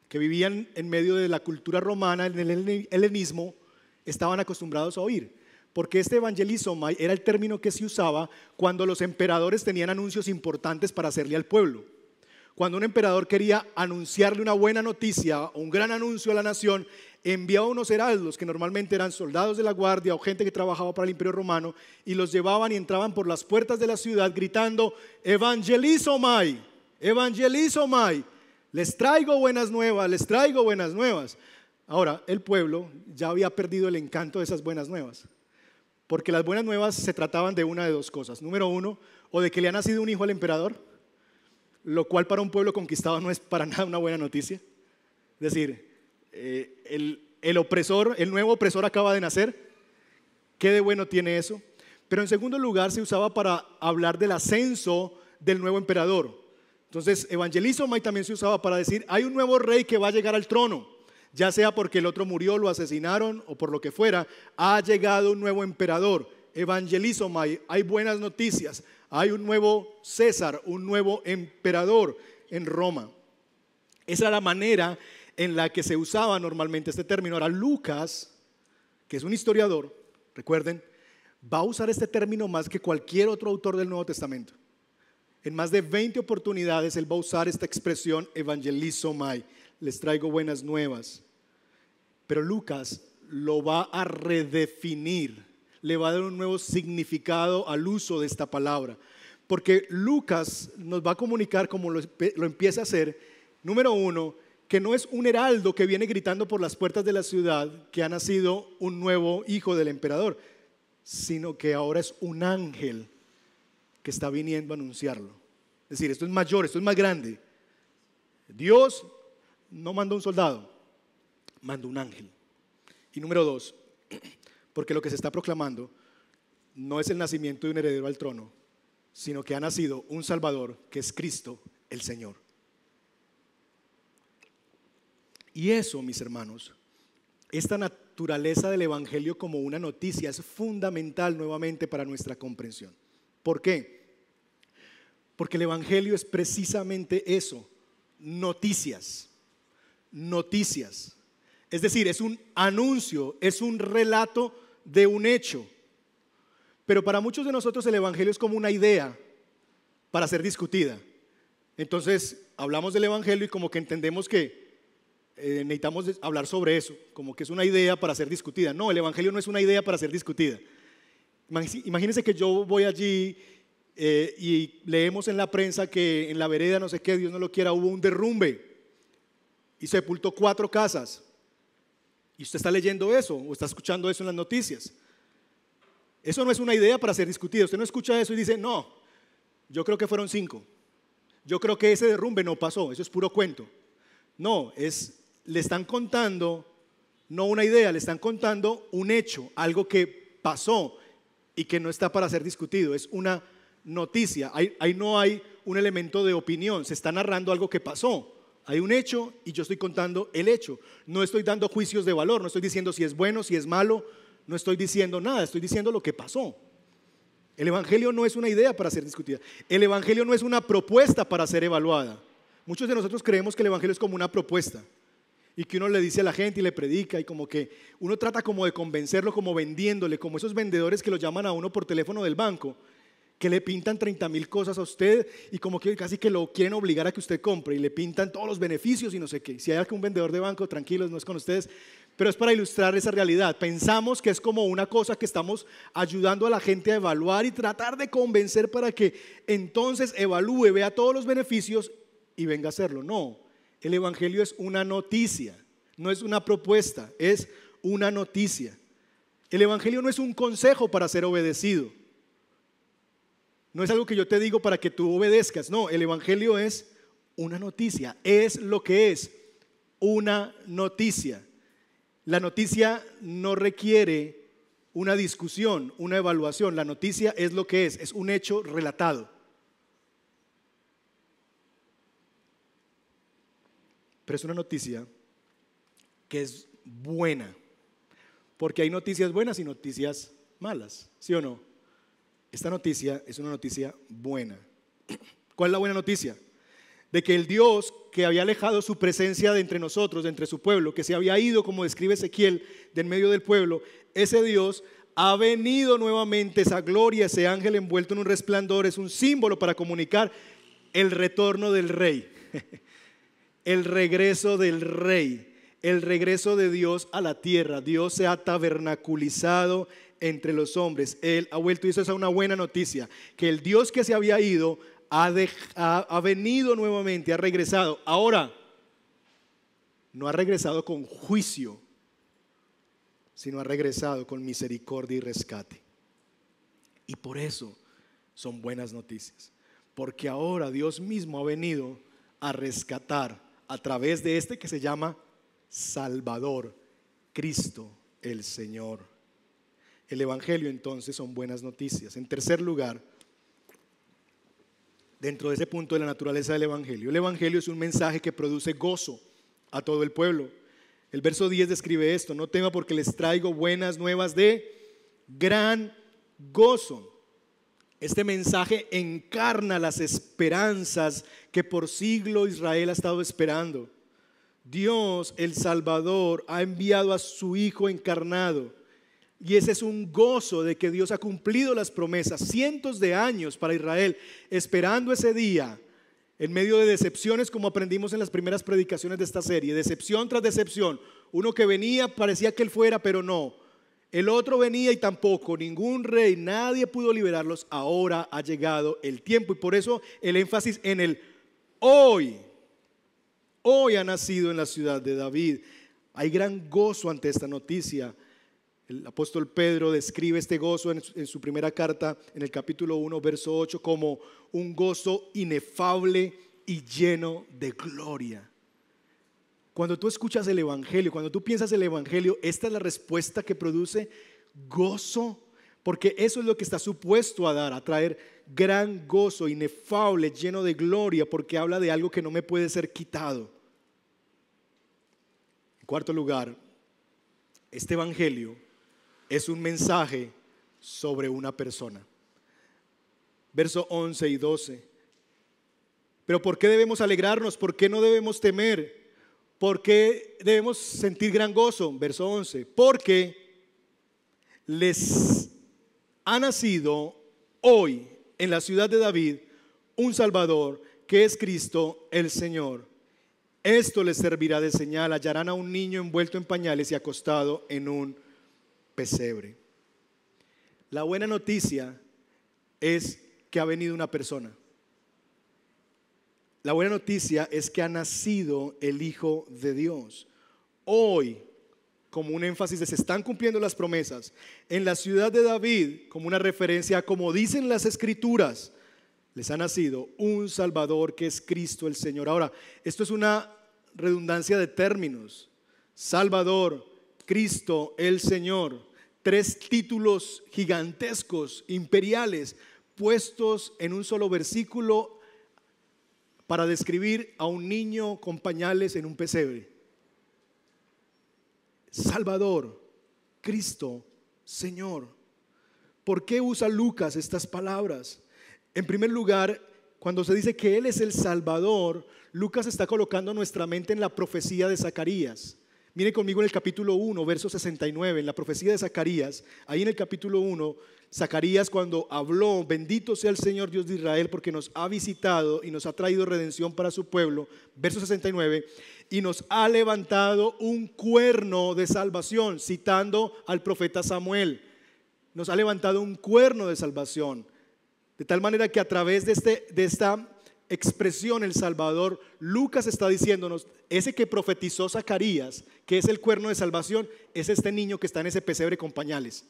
que vivían en medio de la cultura romana, en el helenismo, estaban acostumbrados a oír. Porque este evangelizomai era el término que se usaba cuando los emperadores tenían anuncios importantes para hacerle al pueblo. Cuando un emperador quería anunciarle una buena noticia un gran anuncio a la nación, enviaba unos heraldos que normalmente eran soldados de la guardia o gente que trabajaba para el imperio romano y los llevaban y entraban por las puertas de la ciudad gritando, evangelizo mai, evangelizo mai, les traigo buenas nuevas, les traigo buenas nuevas. Ahora, el pueblo ya había perdido el encanto de esas buenas nuevas, porque las buenas nuevas se trataban de una de dos cosas. Número uno, o de que le ha nacido un hijo al emperador, lo cual para un pueblo conquistado no es para [laughs] nada una buena noticia. Es decir, eh, el, el opresor, el nuevo opresor acaba de nacer. ¿Qué de bueno tiene eso? Pero en segundo lugar se usaba para hablar del ascenso del nuevo emperador. Entonces, evangelizomai también se usaba para decir, hay un nuevo rey que va a llegar al trono, ya sea porque el otro murió, lo asesinaron o por lo que fuera, ha llegado un nuevo emperador. Evangelizomai, hay buenas noticias, hay un nuevo César, un nuevo emperador en Roma. Esa era la manera en la que se usaba normalmente este término. Ahora Lucas, que es un historiador, recuerden, va a usar este término más que cualquier otro autor del Nuevo Testamento. En más de 20 oportunidades él va a usar esta expresión evangelizomai, les traigo buenas nuevas. Pero Lucas lo va a redefinir le va a dar un nuevo significado al uso de esta palabra. Porque Lucas nos va a comunicar, como lo, empieza a hacer, número uno, que no es un heraldo que viene gritando por las puertas de la ciudad que ha nacido un nuevo hijo del emperador, sino que ahora es un ángel que está viniendo a anunciarlo. Es decir, esto es mayor, esto es más grande. Dios no mandó un soldado, mandó un ángel. Y número dos, porque lo que se está proclamando no es el nacimiento de un heredero al trono, sino que ha nacido un Salvador que es Cristo el Señor. Y eso, mis hermanos, esta naturaleza del Evangelio como una noticia es fundamental nuevamente para nuestra comprensión. ¿Por qué? Porque el Evangelio es precisamente eso, noticias, noticias. Es decir, es un anuncio, es un relato de un hecho. Pero para muchos de nosotros el Evangelio es como una idea para ser discutida. Entonces hablamos del Evangelio y como que entendemos que eh, necesitamos hablar sobre eso, como que es una idea para ser discutida. No, el Evangelio no es una idea para ser discutida. Imagínense que yo voy allí eh, y leemos en la prensa que en la vereda, no sé qué, Dios no lo quiera, hubo un derrumbe y sepultó cuatro casas. Y usted está leyendo eso o está escuchando eso en las noticias. Eso no es una idea para ser discutida. Usted no escucha eso y dice, no, yo creo que fueron cinco. Yo creo que ese derrumbe no pasó, eso es puro cuento. No, es, le están contando, no una idea, le están contando un hecho, algo que pasó y que no está para ser discutido. Es una noticia, ahí no hay un elemento de opinión, se está narrando algo que pasó. Hay un hecho y yo estoy contando el hecho. No estoy dando juicios de valor, no estoy diciendo si es bueno, si es malo, no estoy diciendo nada, estoy diciendo lo que pasó. El Evangelio no es una idea para ser discutida. El Evangelio no es una propuesta para ser evaluada. Muchos de nosotros creemos que el Evangelio es como una propuesta y que uno le dice a la gente y le predica y como que uno trata como de convencerlo, como vendiéndole, como esos vendedores que lo llaman a uno por teléfono del banco que le pintan 30 mil cosas a usted y como que casi que lo quieren obligar a que usted compre y le pintan todos los beneficios y no sé qué. Si hay algún vendedor de banco, tranquilos, no es con ustedes, pero es para ilustrar esa realidad. Pensamos que es como una cosa que estamos ayudando a la gente a evaluar y tratar de convencer para que entonces evalúe, vea todos los beneficios y venga a hacerlo. No, el Evangelio es una noticia, no es una propuesta, es una noticia. El Evangelio no es un consejo para ser obedecido. No es algo que yo te digo para que tú obedezcas. No, el Evangelio es una noticia. Es lo que es una noticia. La noticia no requiere una discusión, una evaluación. La noticia es lo que es. Es un hecho relatado. Pero es una noticia que es buena. Porque hay noticias buenas y noticias malas. ¿Sí o no? Esta noticia es una noticia buena. ¿Cuál es la buena noticia? De que el Dios que había alejado su presencia de entre nosotros, de entre su pueblo, que se había ido, como describe Ezequiel, del medio del pueblo, ese Dios ha venido nuevamente, esa gloria, ese ángel envuelto en un resplandor, es un símbolo para comunicar el retorno del rey. [laughs] el regreso del rey, el regreso de Dios a la tierra. Dios se ha tabernaculizado entre los hombres. Él ha vuelto y eso es una buena noticia, que el Dios que se había ido ha, ha venido nuevamente, ha regresado. Ahora, no ha regresado con juicio, sino ha regresado con misericordia y rescate. Y por eso son buenas noticias, porque ahora Dios mismo ha venido a rescatar a través de este que se llama Salvador, Cristo el Señor. El Evangelio entonces son buenas noticias. En tercer lugar, dentro de ese punto de la naturaleza del Evangelio, el Evangelio es un mensaje que produce gozo a todo el pueblo. El verso 10 describe esto, no tema porque les traigo buenas nuevas de gran gozo. Este mensaje encarna las esperanzas que por siglo Israel ha estado esperando. Dios, el Salvador, ha enviado a su Hijo encarnado. Y ese es un gozo de que Dios ha cumplido las promesas, cientos de años para Israel, esperando ese día, en medio de decepciones como aprendimos en las primeras predicaciones de esta serie, decepción tras decepción. Uno que venía parecía que él fuera, pero no. El otro venía y tampoco, ningún rey, nadie pudo liberarlos. Ahora ha llegado el tiempo y por eso el énfasis en el hoy. Hoy ha nacido en la ciudad de David. Hay gran gozo ante esta noticia. El apóstol Pedro describe este gozo en, su primera carta, en el capítulo 1, verso 8, como un gozo inefable y lleno de gloria. Cuando tú escuchas el Evangelio, cuando tú piensas el Evangelio, esta es la respuesta que produce gozo, porque eso es lo que está supuesto a dar, a traer gran gozo, inefable, lleno de gloria, porque habla de algo que no me puede ser quitado. En cuarto lugar, este Evangelio es un mensaje sobre una persona. Verso 11 y 12. Pero ¿por qué debemos alegrarnos? ¿Por qué no debemos temer? ¿Por qué debemos sentir gran gozo? Verso 11. Porque les ha nacido hoy en la ciudad de David un Salvador que es Cristo el Señor. Esto les servirá de señal. Hallarán a un niño envuelto en pañales y acostado en un pesebre. La buena noticia es que ha venido una persona. La buena noticia es que ha nacido el Hijo de Dios. Hoy, como un énfasis de se están cumpliendo las promesas, en la ciudad de David, como una referencia como dicen las escrituras, les ha nacido un Salvador que es Cristo el Señor. Ahora, esto es una redundancia de términos. Salvador, Cristo el Señor. Tres títulos gigantescos, imperiales, puestos en un solo versículo para describir a un niño con pañales en un pesebre. Salvador, Cristo, Señor. ¿Por qué usa Lucas estas palabras? En primer lugar, cuando se dice que Él es el Salvador, Lucas está colocando nuestra mente en la profecía de Zacarías. Miren conmigo en el capítulo 1, verso 69, en la profecía de Zacarías, ahí en el capítulo 1, Zacarías cuando habló, bendito sea el Señor Dios de Israel porque nos ha visitado y nos ha traído redención para su pueblo, verso 69, y nos ha levantado un cuerno de salvación, citando al profeta Samuel, nos ha levantado un cuerno de salvación, de tal manera que a través de, este, de esta expresión el Salvador, Lucas está diciéndonos, ese que profetizó Zacarías, que es el cuerno de salvación, es este niño que está en ese pesebre con pañales.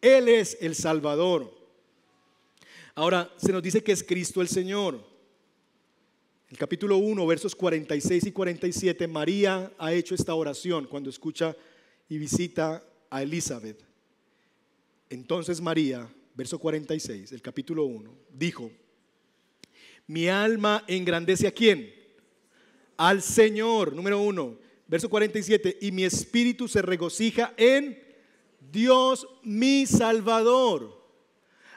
Él es el Salvador. Ahora, se nos dice que es Cristo el Señor. El capítulo 1, versos 46 y 47, María ha hecho esta oración cuando escucha y visita a Elizabeth. Entonces María, verso 46, el capítulo 1, dijo, mi alma engrandece a quién? Al Señor, número uno. Verso 47, y mi espíritu se regocija en Dios mi Salvador.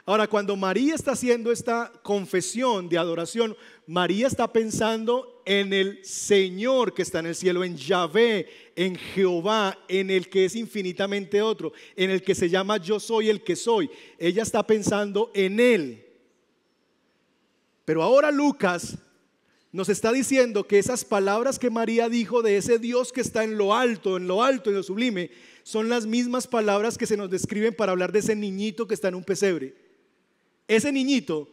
Ahora, cuando María está haciendo esta confesión de adoración, María está pensando en el Señor que está en el cielo, en Yahvé, en Jehová, en el que es infinitamente otro, en el que se llama yo soy el que soy. Ella está pensando en Él. Pero ahora Lucas nos está diciendo que esas palabras que María dijo de ese Dios que está en lo alto, en lo alto, en lo sublime, son las mismas palabras que se nos describen para hablar de ese niñito que está en un pesebre. Ese niñito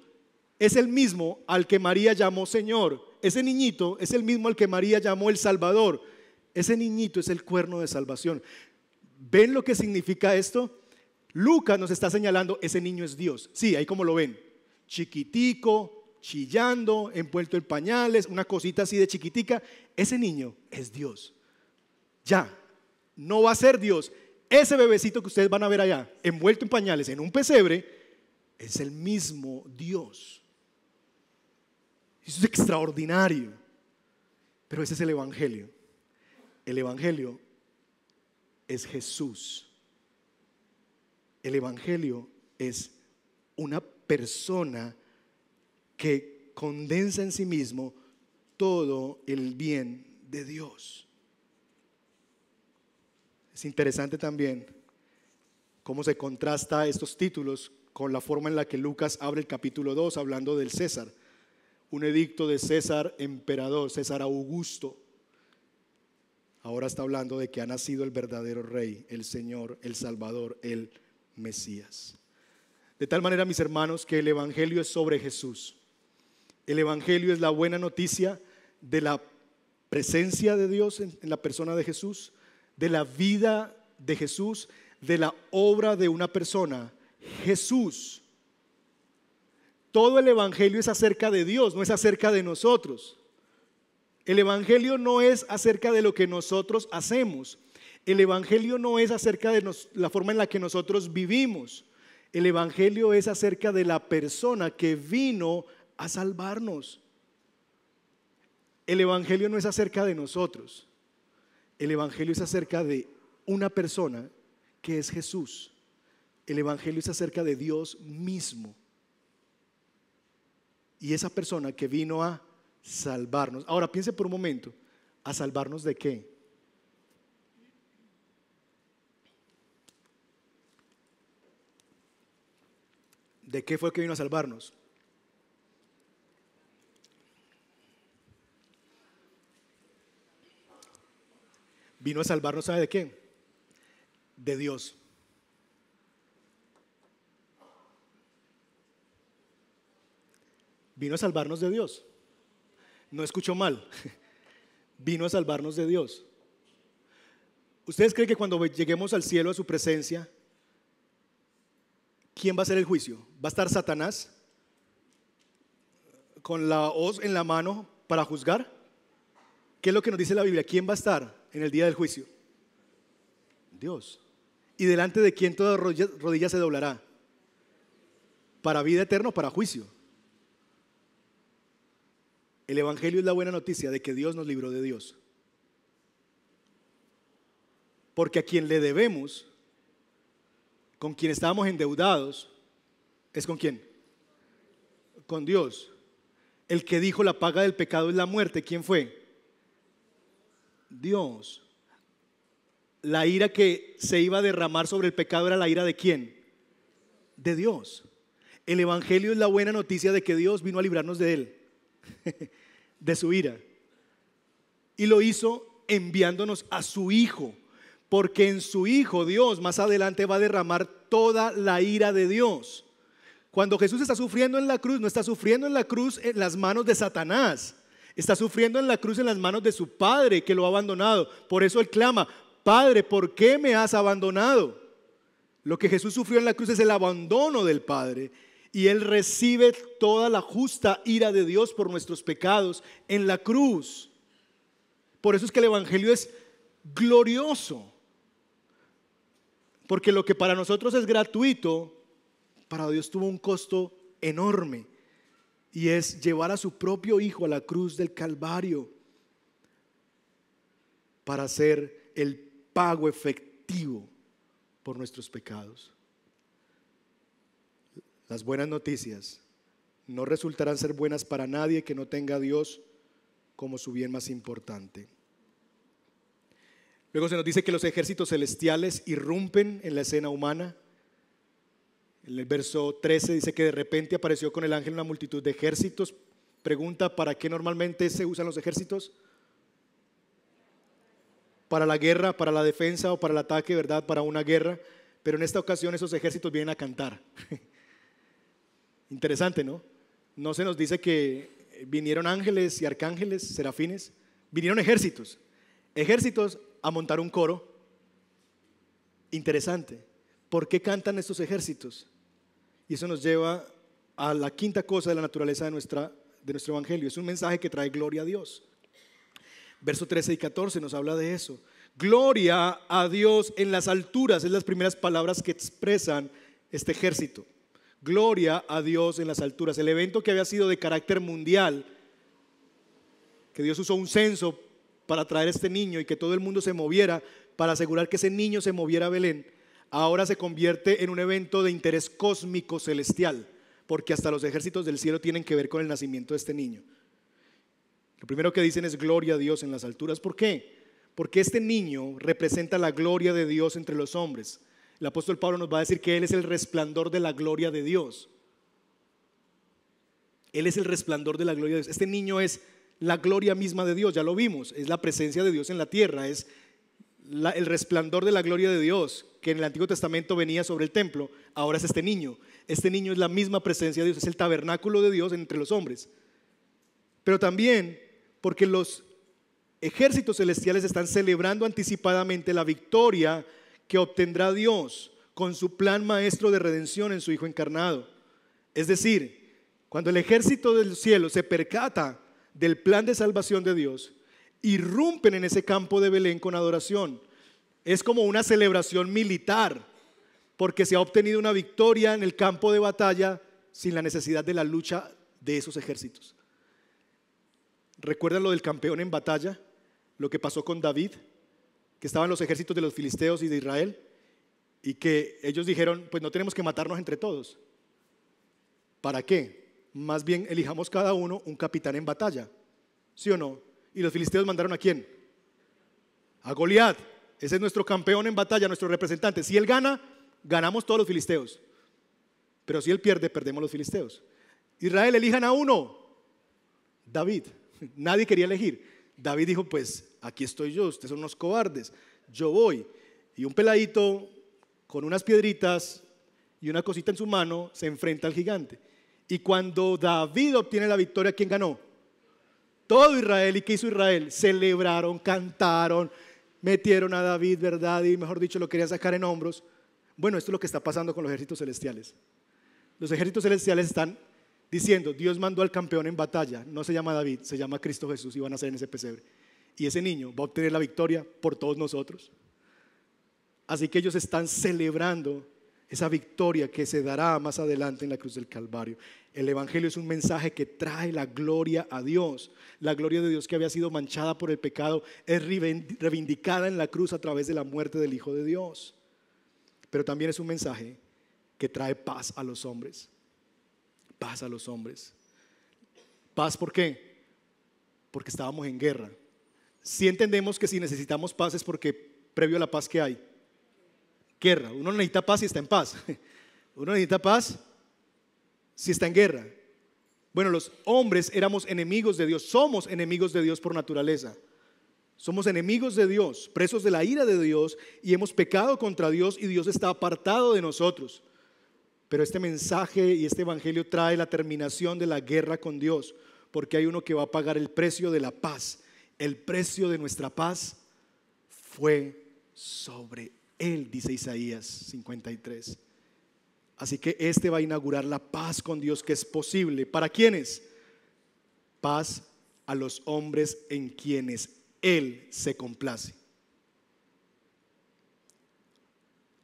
es el mismo al que María llamó Señor. Ese niñito es el mismo al que María llamó el Salvador. Ese niñito es el cuerno de salvación. ¿Ven lo que significa esto? Lucas nos está señalando, ese niño es Dios. Sí, ahí como lo ven. Chiquitico, chillando, envuelto en pañales, una cosita así de chiquitica. Ese niño es Dios. Ya, no va a ser Dios. Ese bebecito que ustedes van a ver allá, envuelto en pañales, en un pesebre, es el mismo Dios. Eso es extraordinario. Pero ese es el Evangelio. El Evangelio es Jesús. El Evangelio es una persona que condensa en sí mismo todo el bien de Dios. Es interesante también cómo se contrasta estos títulos con la forma en la que Lucas abre el capítulo 2 hablando del César. Un edicto de César emperador, César Augusto. Ahora está hablando de que ha nacido el verdadero rey, el Señor, el Salvador, el Mesías. De tal manera, mis hermanos, que el Evangelio es sobre Jesús. El Evangelio es la buena noticia de la presencia de Dios en, la persona de Jesús, de la vida de Jesús, de la obra de una persona, Jesús. Todo el Evangelio es acerca de Dios, no es acerca de nosotros. El Evangelio no es acerca de lo que nosotros hacemos. El Evangelio no es acerca de la forma en la que nosotros vivimos. El Evangelio es acerca de la persona que vino a salvarnos. El Evangelio no es acerca de nosotros. El Evangelio es acerca de una persona que es Jesús. El Evangelio es acerca de Dios mismo. Y esa persona que vino a salvarnos. Ahora piense por un momento, ¿a salvarnos de qué? ¿De qué fue que vino a salvarnos? Vino a salvarnos, ¿sabe de qué? De Dios. Vino a salvarnos de Dios. No escucho mal. [laughs] Vino a salvarnos de Dios. ¿Ustedes creen que cuando lleguemos al cielo a su presencia, quién va a hacer el juicio? ¿Va a estar Satanás con la hoz en la mano para juzgar? ¿Qué es lo que nos dice la Biblia? ¿Quién va a estar en el día del juicio? Dios. ¿Y delante de quién toda rodilla se doblará? ¿Para vida eterna o para juicio? El Evangelio es la buena noticia de que Dios nos libró de Dios. Porque a quien le debemos, con quien estábamos endeudados, es con quién? Con Dios. El que dijo la paga del pecado es la muerte, ¿quién fue? Dios. La ira que se iba a derramar sobre el pecado era la ira de quién? De Dios. El Evangelio es la buena noticia de que Dios vino a librarnos de él. [laughs] de su ira. Y lo hizo enviándonos a su Hijo, porque en su Hijo Dios más adelante va a derramar toda la ira de Dios. Cuando Jesús está sufriendo en la cruz, no está sufriendo en la cruz en las manos de Satanás, está sufriendo en la cruz en las manos de su Padre que lo ha abandonado. Por eso él clama, Padre, ¿por qué me has abandonado? Lo que Jesús sufrió en la cruz es el abandono del Padre y Él recibe toda la justa ira de Dios por nuestros pecados en la cruz. Por eso es que el Evangelio es glorioso. Porque lo que para nosotros es gratuito, para Dios tuvo un costo enorme. Y es llevar a su propio Hijo a la cruz del Calvario para hacer el pago efectivo por nuestros pecados. Las buenas noticias no resultarán ser buenas para nadie que no tenga a Dios como su bien más importante. Luego se nos dice que los ejércitos celestiales irrumpen en la escena humana. En el verso 13 dice que de repente apareció con el ángel una multitud de ejércitos Pregunta, ¿para qué normalmente se usan los ejércitos? Para la guerra, para la defensa o para el ataque, ¿verdad? Para una guerra. Pero en esta ocasión esos ejércitos vienen a cantar. [laughs] Interesante, ¿no? No se nos dice que vinieron ángeles y arcángeles, serafines, vinieron ejércitos. Ejércitos a montar un coro. Interesante. ¿Por qué cantan estos ejércitos? Y eso nos lleva a la quinta cosa de la naturaleza de, nuestra, de nuestro evangelio. Es un mensaje que trae gloria a Dios. Verso 13 y 14 nos habla de eso. Gloria a Dios en las alturas, es las primeras palabras que expresan este ejército. Gloria a Dios en las alturas. El evento que había sido de carácter mundial, que Dios usó un censo para traer a este niño y que todo el mundo se moviera para asegurar que ese niño se moviera a Belén, ahora se convierte en un evento de interés cósmico celestial, porque hasta los ejércitos del cielo tienen que ver con el nacimiento de este niño. Lo primero que dicen es gloria a Dios en las alturas. ¿Por qué? Porque este niño representa la gloria de Dios entre los hombres. El apóstol Pablo nos va a decir que Él es el resplandor de la gloria de Dios. Él es el resplandor de la gloria de Dios. Este niño es la gloria misma de Dios, ya lo vimos, es la presencia de Dios en la tierra, es el resplandor de la gloria de Dios que en el Antiguo Testamento venía sobre el templo, ahora es este niño. Este niño es la misma presencia de Dios, es el tabernáculo de Dios entre los hombres. Pero también porque los ejércitos celestiales están celebrando anticipadamente la victoria que obtendrá Dios con su plan maestro de redención en su Hijo encarnado. Es decir, cuando el ejército del cielo se percata del plan de salvación de Dios, irrumpen en ese campo de Belén con adoración. Es como una celebración militar, porque se ha obtenido una victoria en el campo de batalla sin la necesidad de la lucha de esos ejércitos. ¿Recuerdan lo del campeón en batalla? Lo que pasó con David, que estaban los ejércitos de los filisteos y de Israel, y que ellos dijeron, pues no tenemos que matarnos entre todos. ¿Para qué? Más bien elijamos cada uno un capitán en batalla. ¿Sí o no? ¿Y los filisteos mandaron a quién? A Goliat. Ese es nuestro campeón en batalla, nuestro representante. Si él gana, ganamos todos los filisteos. Pero si él pierde, perdemos los filisteos. Israel, elijan a uno. David. [laughs] Nadie quería elegir. David dijo, pues aquí estoy yo, ustedes son unos cobardes. Yo voy. Y un peladito con unas piedritas y una cosita en su mano se enfrenta al gigante. Y cuando David obtiene la victoria, ¿quién ganó? Todo Israel. ¿Y qué hizo Israel? Celebraron, cantaron, metieron a David, ¿verdad? Y mejor dicho, lo querían sacar en hombros. Bueno, esto es lo que está pasando con los ejércitos celestiales. Los ejércitos celestiales están diciendo, Dios mandó al campeón en batalla, no se llama David, se llama Cristo Jesús y van a ser en ese pesebre. Y ese niño va a obtener la victoria por todos nosotros. Así que ellos están celebrando esa victoria que se dará más adelante en la cruz del Calvario. El Evangelio es un mensaje que trae la gloria a Dios. La gloria de Dios que había sido manchada por el pecado es reivindicada en la cruz a través de la muerte del Hijo de Dios. Pero también es un mensaje que trae paz a los hombres. Paz a los hombres. ¿Paz por qué? Porque estábamos en guerra. Si entendemos que si necesitamos paz es porque previo a la paz que hay, guerra. Uno necesita paz si está en paz. [laughs] Uno necesita paz si está en guerra. Bueno, los hombres éramos enemigos de Dios, somos enemigos de Dios por naturaleza. Somos enemigos de Dios, presos de la ira de Dios y hemos pecado contra Dios y Dios está apartado de nosotros. Pero este mensaje y este evangelio trae la terminación de la guerra con Dios, porque hay uno que va a pagar el precio de la paz. El precio de nuestra paz fue sobre él, dice Isaías 53. Así que este va a inaugurar la paz con Dios que es posible. ¿Para quiénes? Paz a los hombres en quienes Él se complace.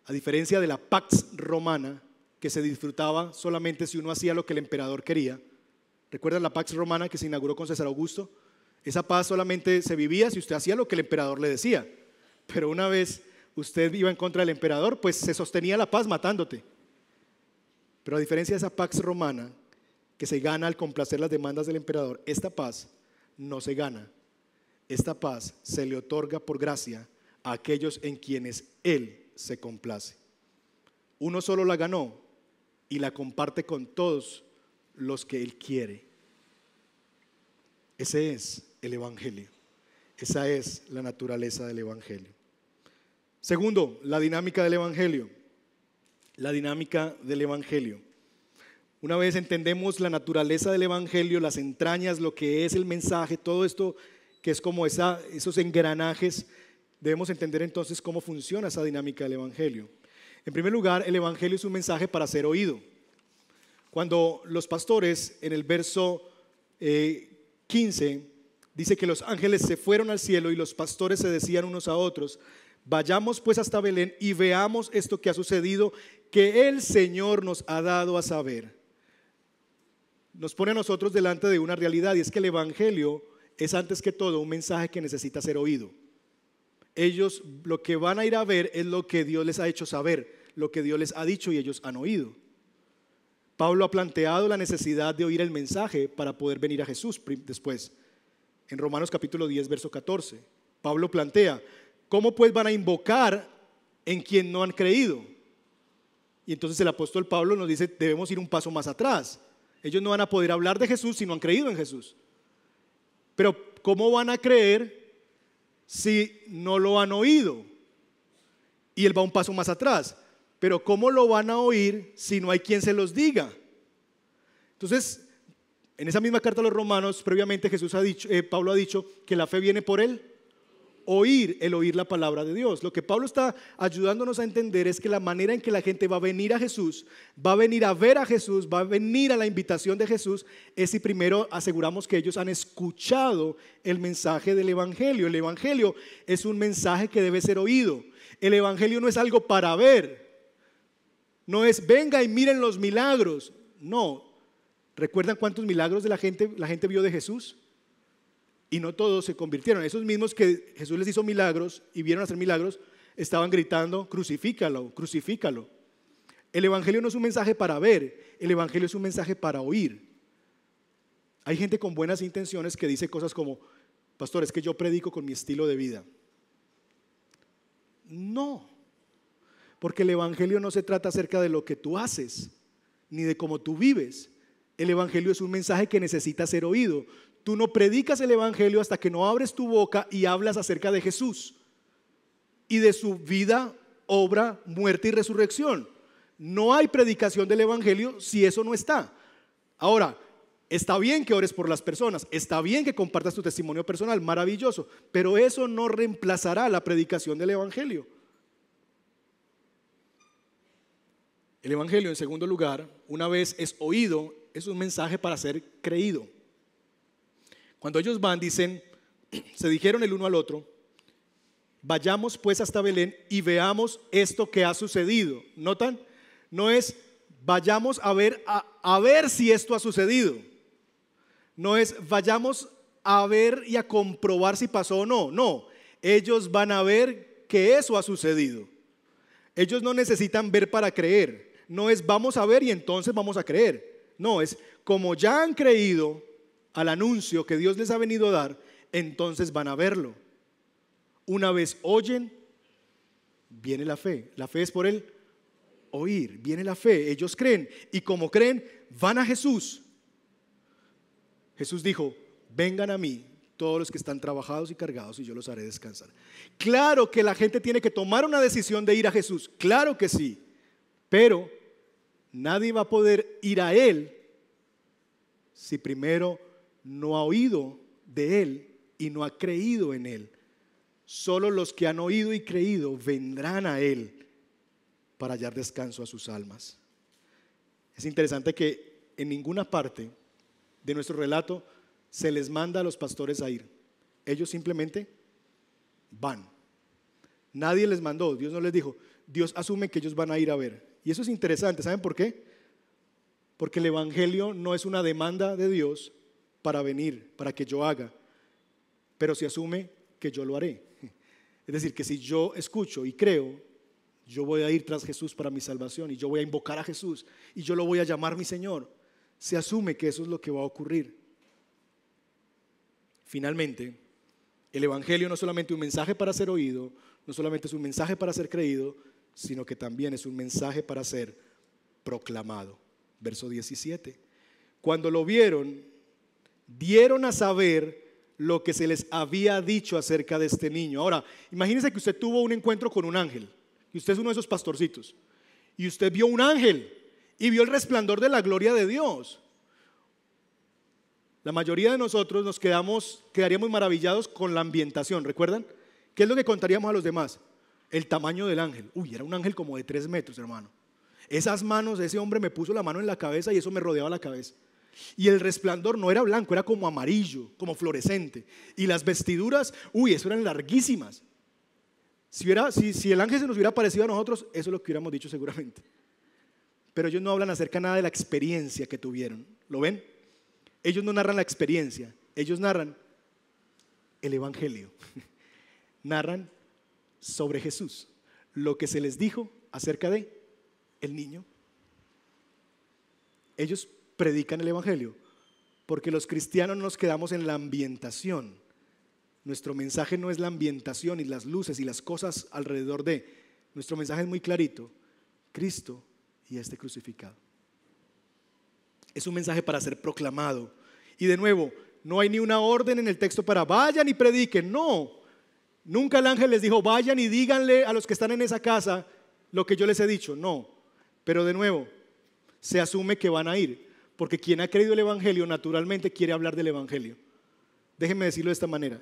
A diferencia de la Pax Romana, que se disfrutaba solamente si uno hacía lo que el emperador quería. ¿Recuerdan la Pax Romana que se inauguró con César Augusto? Esa paz solamente se vivía si usted hacía lo que el emperador le decía. Pero una vez usted iba en contra del emperador, pues se sostenía la paz matándote. Pero a diferencia de esa pax romana, que se gana al complacer las demandas del emperador, esta paz no se gana. Esta paz se le otorga por gracia a aquellos en quienes Él se complace. Uno solo la ganó y la comparte con todos los que Él quiere. Ese es el Evangelio. Esa es la naturaleza del Evangelio. Segundo, la dinámica del Evangelio. La dinámica del Evangelio. Una vez entendemos la naturaleza del Evangelio, las entrañas, lo que es el mensaje, todo esto que es como esa, esos engranajes, debemos entender entonces cómo funciona esa dinámica del Evangelio. En primer lugar, el Evangelio es un mensaje para ser oído. Cuando los pastores en el verso 15 eh, dice que los ángeles se fueron al cielo y los pastores se decían unos a otros, vayamos pues hasta Belén y veamos esto que ha sucedido, que el Señor nos ha dado a saber. Nos pone a nosotros delante de una realidad y es que el Evangelio es antes que todo un mensaje que necesita ser oído. Ellos lo que van a ir a ver es lo que Dios les ha hecho saber, lo que Dios les ha dicho y ellos han oído. Pablo ha planteado la necesidad de oír el mensaje para poder venir a Jesús después. En Romanos capítulo 10, verso 14, Pablo plantea, ¿cómo pues van a invocar en quien no han creído? Y entonces el apóstol Pablo nos dice, debemos ir un paso más atrás. Ellos no van a poder hablar de Jesús si no han creído en Jesús. Pero ¿cómo van a creer si no lo han oído? Y él va un paso más atrás. Pero ¿cómo lo van a oír si no hay quien se los diga? Entonces, en esa misma carta a los romanos, previamente Jesús ha dicho, eh, Pablo ha dicho que la fe viene por él oír, el oír la palabra de Dios. Lo que Pablo está ayudándonos a entender es que la manera en que la gente va a venir a Jesús, va a venir a ver a Jesús, va a venir a la invitación de Jesús, es si primero aseguramos que ellos han escuchado el mensaje del Evangelio. El Evangelio es un mensaje que debe ser oído. El Evangelio no es algo para ver, no es, venga y miren los milagros. No. ¿Recuerdan cuántos milagros de la gente la gente vio de Jesús? Y no todos se convirtieron. Esos mismos que Jesús les hizo milagros y vieron hacer milagros, estaban gritando, crucifícalo, crucifícalo. El Evangelio no es un mensaje para ver, el Evangelio es un mensaje para oír. Hay gente con buenas intenciones que dice cosas como, pastor, es que yo predico con mi estilo de vida. No. Porque el Evangelio no se trata acerca de lo que tú haces, ni de cómo tú vives. El Evangelio es un mensaje que necesita ser oído. Tú no predicas el Evangelio hasta que no abres tu boca y hablas acerca de Jesús y de su vida, obra, muerte y resurrección. No hay predicación del Evangelio si eso no está. Ahora, está bien que ores por las personas, está bien que compartas tu testimonio personal, maravilloso, pero eso no reemplazará la predicación del Evangelio. El Evangelio, en segundo lugar, una vez es oído, es un mensaje para ser creído. Cuando ellos van, dicen, [clears throat] se dijeron el uno al otro, vayamos pues hasta Belén y veamos esto que ha sucedido. ¿Notan? No es, vayamos a ver, a, a ver si esto ha sucedido. No es, vayamos a ver y a comprobar si pasó o no. No, ellos van a ver que eso ha sucedido. Ellos no necesitan ver para creer no es vamos a ver y entonces vamos a creer. No, es como ya han creído al anuncio que Dios les ha venido a dar, entonces van a verlo. Una vez oyen, viene la fe. La fe es por el oír, viene la fe. Ellos creen y como creen, van a Jesús. Jesús dijo, vengan a mí todos los que están trabajados y cargados y yo los haré descansar. Claro que la gente tiene que tomar una decisión de ir a Jesús, claro que sí, pero Nadie va a poder ir a Él si primero no ha oído de Él y no ha creído en Él. Solo los que han oído y creído vendrán a Él para hallar descanso a sus almas. Es interesante que en ninguna parte de nuestro relato se les manda a los pastores a ir. Ellos simplemente van. Nadie les mandó, Dios no les dijo. Dios asume que ellos van a ir a ver. Y eso es interesante, ¿saben por qué? Porque el Evangelio no es una demanda de Dios para venir, para que yo haga, pero se asume que yo lo haré. Es decir, que si yo escucho y creo, yo voy a ir tras Jesús para mi salvación y yo voy a invocar a Jesús y yo lo voy a llamar mi Señor. Se asume que eso es lo que va a ocurrir. Finalmente, el Evangelio no es solamente un mensaje para ser oído, no solamente es un mensaje para ser creído, sino que también es un mensaje para ser proclamado. Verso 17. Cuando lo vieron, dieron a saber lo que se les había dicho acerca de este niño. Ahora, imagínese que usted tuvo un encuentro con un ángel, y usted es uno de esos pastorcitos, y usted vio un ángel y vio el resplandor de la gloria de Dios. La mayoría de nosotros nos quedaríamos maravillados con la ambientación, ¿recuerdan? ¿Qué es lo que contaríamos a los demás? El tamaño del ángel. Uy, era un ángel como de tres metros, hermano. Esas manos, ese hombre me puso la mano en la cabeza y eso me rodeaba la cabeza. Y el resplandor no era blanco, era como amarillo, como fluorescente. Y las vestiduras, uy, eso eran larguísimas. Si, si, el ángel se nos hubiera parecido a nosotros, eso es lo que hubiéramos dicho seguramente. Pero ellos no hablan acerca nada de la experiencia que tuvieron. ¿Lo ven? Ellos no narran la experiencia, ellos narran el Evangelio. [laughs] narran sobre Jesús, lo que se les dijo acerca de el niño. Ellos predican el Evangelio, porque los cristianos nos quedamos en la ambientación. Nuestro mensaje no es la ambientación y las luces y las cosas alrededor de. Nuestro mensaje es muy clarito. Cristo y este crucificado. Es un mensaje para ser proclamado. Y de nuevo, no hay ni una orden en el texto para vayan y prediquen. No. Nunca el ángel les dijo, vayan y díganle a los que están en esa casa lo que yo les he dicho. No. Pero de nuevo, se asume que van a ir. Porque quien ha creído el Evangelio naturalmente quiere hablar del Evangelio. Déjenme decirlo de esta manera.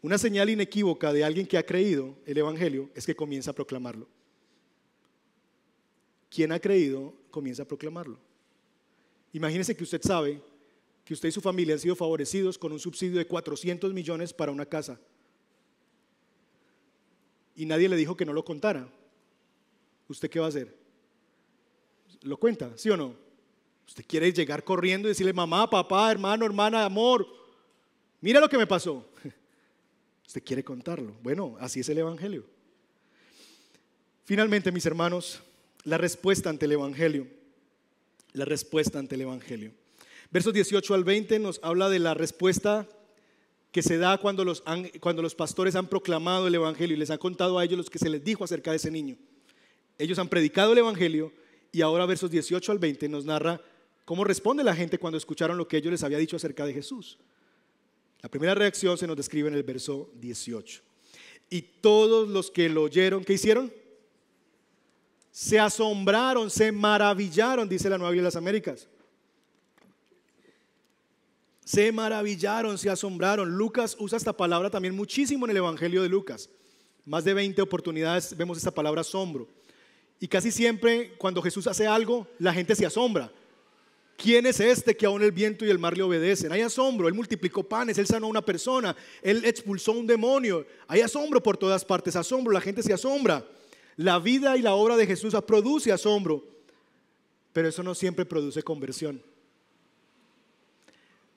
Una señal inequívoca de alguien que ha creído el Evangelio es que comienza a proclamarlo. Quien ha creído comienza a proclamarlo. Imagínese que usted sabe que usted y su familia han sido favorecidos con un subsidio de 400 millones para una casa. Y nadie le dijo que no lo contara. ¿Usted qué va a hacer? ¿Lo cuenta, sí o no? Usted quiere llegar corriendo y decirle, mamá, papá, hermano, hermana, amor, mira lo que me pasó. [laughs] Usted quiere contarlo. Bueno, así es el Evangelio. Finalmente, mis hermanos, la respuesta ante el Evangelio. La respuesta ante el Evangelio. Versos 18 al 20 nos habla de la respuesta que se da cuando los, cuando los pastores han proclamado el Evangelio y les han contado a ellos lo que se les dijo acerca de ese niño. Ellos han predicado el Evangelio y ahora versos 18 al 20 nos narra ¿Cómo responde la gente cuando escucharon lo que ellos les había dicho acerca de Jesús? La primera reacción se nos describe en el verso 18. Y todos los que lo oyeron, ¿qué hicieron? Se asombraron, se maravillaron, dice la Nueva Biblia de las Américas. Se maravillaron, se asombraron. Lucas usa esta palabra también muchísimo en el Evangelio de Lucas. Más de 20 oportunidades vemos esta palabra asombro. Y casi siempre cuando Jesús hace algo, la gente se asombra. ¿Quién es este que aún el viento y el mar le obedecen? Hay asombro, Él multiplicó panes, Él sanó a una persona, Él expulsó un demonio. Hay asombro por todas partes, asombro, la gente se asombra. La vida y la obra de Jesús produce asombro, pero eso no siempre produce conversión.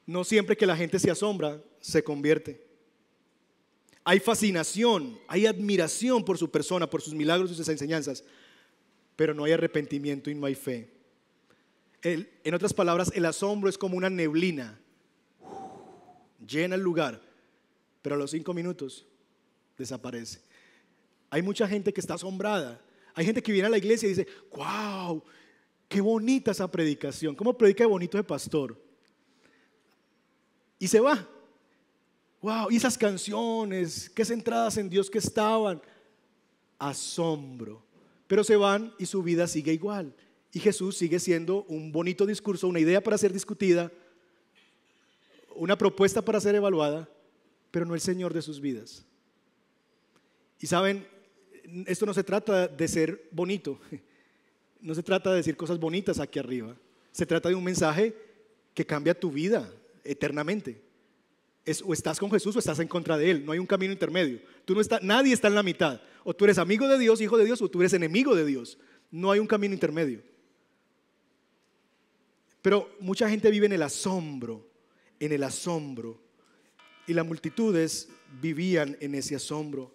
No siempre que la gente se asombra, se convierte. Hay fascinación, hay admiración por su persona, por sus milagros y sus enseñanzas, pero no hay arrepentimiento y no hay fe en otras palabras, el asombro es como una neblina. Llena el lugar, pero a los cinco minutos desaparece. Hay mucha gente que está asombrada. Hay gente que viene a la iglesia y dice, wow, qué bonita esa predicación. ¿Cómo predica de bonito el pastor? Y se va. Wow, y esas canciones, qué centradas en Dios que estaban. Asombro. Pero se van y su vida sigue igual. Y Jesús sigue siendo un bonito discurso, una idea para ser discutida, una propuesta para ser evaluada, pero no el Señor de sus vidas. Y saben, esto no se trata de ser bonito, no se trata de decir cosas bonitas aquí arriba, se trata de un mensaje que cambia tu vida eternamente. O estás con Jesús o estás en contra de Él, no hay un camino intermedio. Tú no está, nadie está en la mitad. O tú eres amigo de Dios, hijo de Dios, o tú eres enemigo de Dios. No hay un camino intermedio. Pero mucha gente vive en el asombro, en el asombro. Y las multitudes vivían en ese asombro.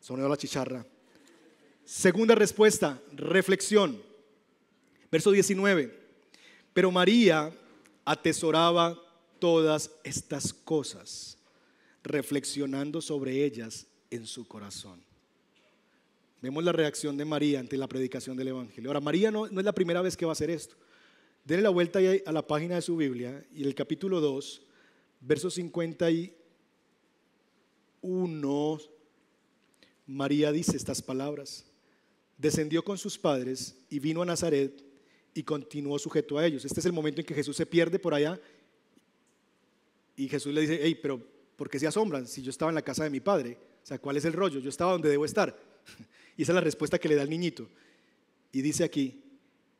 Sonó la chicharra. Segunda respuesta, reflexión. Verso 19. Pero María atesoraba todas estas cosas, reflexionando sobre ellas en su corazón. Vemos la reacción de María ante la predicación del Evangelio. Ahora, María no, no es la primera vez que va a hacer esto. Denle la vuelta a la página de su Biblia y el capítulo 2, verso 51, María dice estas palabras. Descendió con sus padres y vino a Nazaret y continuó sujeto a ellos. Este es el momento en que Jesús se pierde por allá y Jesús le dice, hey, pero ¿por qué se asombran si yo estaba en la casa de mi padre? O sea, ¿cuál es el rollo? Yo estaba donde debo estar. [laughs] Y esa es la respuesta que le da el niñito. Y dice aquí,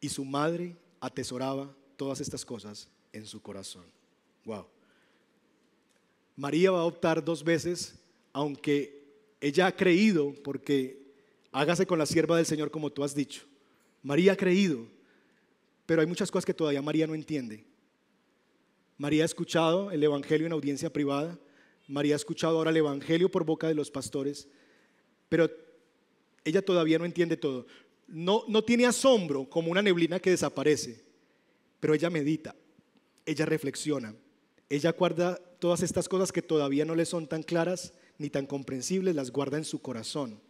y su madre atesoraba todas estas cosas en su corazón. Wow. María va a optar dos veces, aunque ella ha creído, porque hágase con la sierva del Señor como tú has dicho. María ha creído, pero hay muchas cosas que todavía María no entiende. María ha escuchado el Evangelio en audiencia privada, María ha escuchado ahora el Evangelio por boca de los pastores, pero ella todavía no entiende todo. No, no tiene asombro como una neblina que desaparece, pero ella medita, ella reflexiona, ella guarda todas estas cosas que todavía no le son tan claras ni tan comprensibles, las guarda en su corazón.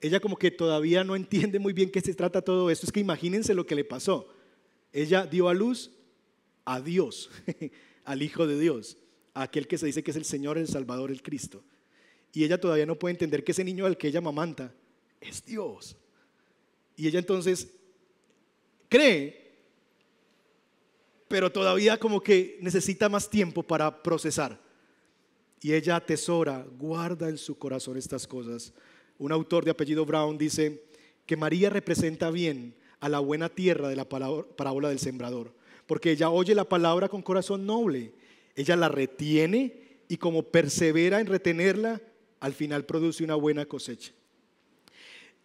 Ella como que todavía no entiende muy bien qué se trata todo esto. Es que imagínense lo que le pasó. Ella dio a luz a Dios, [laughs] al Hijo de Dios, a aquel que se dice que es el Señor, el Salvador, el Cristo. Y ella todavía no puede entender que ese niño al que ella mamanta es Dios. Y ella entonces cree, pero todavía como que necesita más tiempo para procesar. Y ella atesora, guarda en su corazón estas cosas. Un autor de apellido Brown dice que María representa bien a la buena tierra de la parábola del sembrador porque ella oye la palabra con corazón noble, ella la retiene y como persevera en retenerla, al final produce una buena cosecha.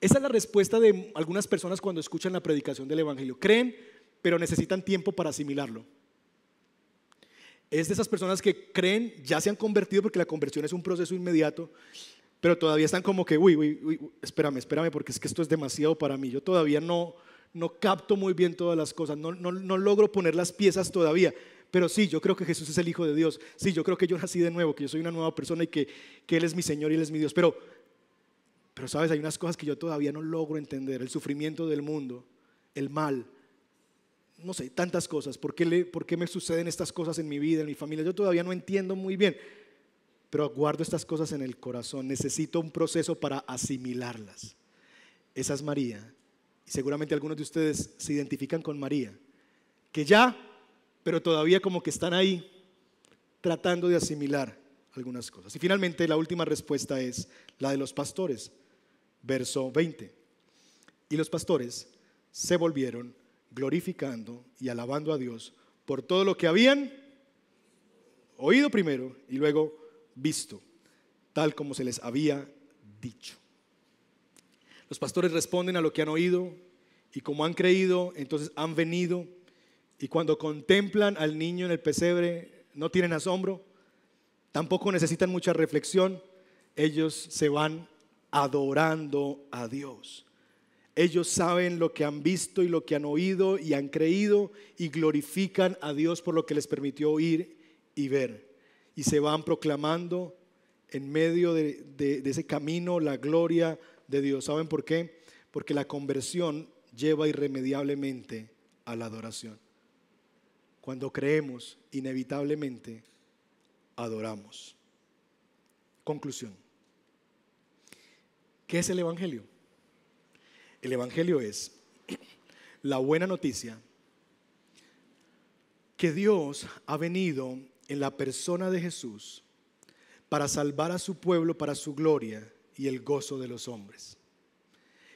Esa es la respuesta de algunas personas cuando escuchan la predicación del Evangelio. Creen, pero necesitan tiempo para asimilarlo. Es de esas personas que creen, ya se han convertido porque la conversión es un proceso inmediato, pero todavía están como que, uy, uy, uy, espérame, espérame, porque es que esto es demasiado para mí. Yo todavía no, no capto muy bien todas las cosas, no, logro poner las piezas todavía. Pero sí, yo creo que Jesús es el Hijo de Dios. Sí, yo creo que yo nací de nuevo, que yo soy una nueva persona y que, Él es mi Señor y Él es mi Dios. Pero, pero, sabes, hay unas cosas que yo todavía no logro entender. El sufrimiento del mundo, el mal, no sé, tantas cosas. ¿Por qué, ¿Por qué me suceden estas cosas en mi vida, en mi familia? Yo todavía no entiendo muy bien. Pero guardo estas cosas en el corazón. Necesito un proceso para asimilarlas. Esa es María y seguramente algunos de ustedes se identifican con María, que ya, pero todavía como que están ahí tratando de asimilar algunas cosas. Y finalmente la última respuesta es la de los pastores, verso 20. Y los pastores se volvieron glorificando y alabando a Dios por todo lo que habían oído primero y luego visto, tal como se les había dicho. Los pastores responden a lo que han oído y como han creído, entonces han venido y cuando contemplan al niño en el pesebre no tienen asombro, tampoco necesitan mucha reflexión, ellos se van adorando a Dios. Ellos saben lo que han visto y lo que han oído y han creído y glorifican a Dios por lo que les permitió oír y ver. Y se van proclamando en medio de, de ese camino la gloria de Dios. ¿Saben por qué? Porque la conversión lleva irremediablemente a la adoración. Cuando creemos, inevitablemente adoramos. Conclusión. ¿Qué es el Evangelio? El Evangelio es la buena noticia que Dios ha venido en la persona de Jesús para salvar a su pueblo para su gloria y el gozo de los hombres.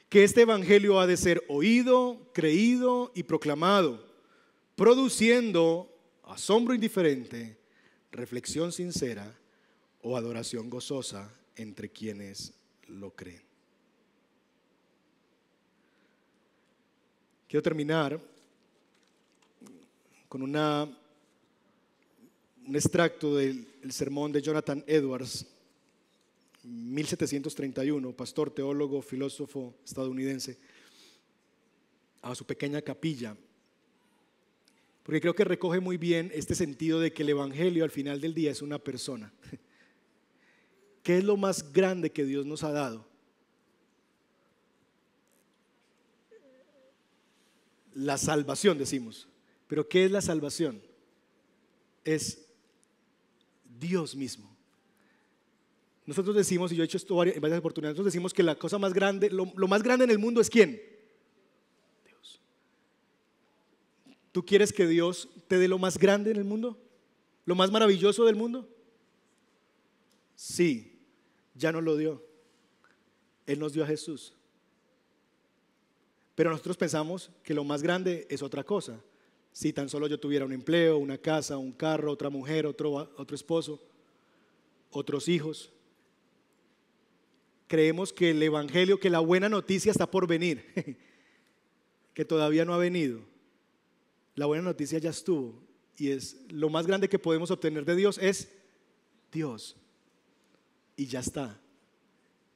Que este Evangelio ha de ser oído, creído y proclamado, produciendo asombro indiferente, reflexión sincera o adoración gozosa entre quienes lo creen. Quiero terminar con una, un extracto del sermón de Jonathan Edwards 1731, pastor, teólogo, filósofo estadounidense, a su pequeña capilla, porque creo que recoge muy bien este sentido de que el Evangelio al final del día es una persona. [laughs] ¿Qué es lo más grande que Dios nos ha dado? La salvación, decimos. Pero ¿qué es la salvación? Es Dios mismo. Nosotros decimos, y yo he hecho esto en varias oportunidades, nosotros decimos que la cosa más grande, lo, lo más grande en el mundo es quién? Dios. ¿Tú quieres que Dios te dé lo más grande en el mundo? ¿Lo más maravilloso del mundo? Sí, ya nos lo dio. Él nos dio a Jesús. Pero nosotros pensamos que lo más grande es otra cosa. Si tan solo yo tuviera un empleo, una casa, un carro, otra mujer, otro, otro esposo, otros hijos creemos que el Evangelio, que la buena noticia está por venir, [laughs] que todavía no ha venido. La buena noticia ya estuvo y es lo más grande que podemos obtener de Dios es Dios. Y ya está.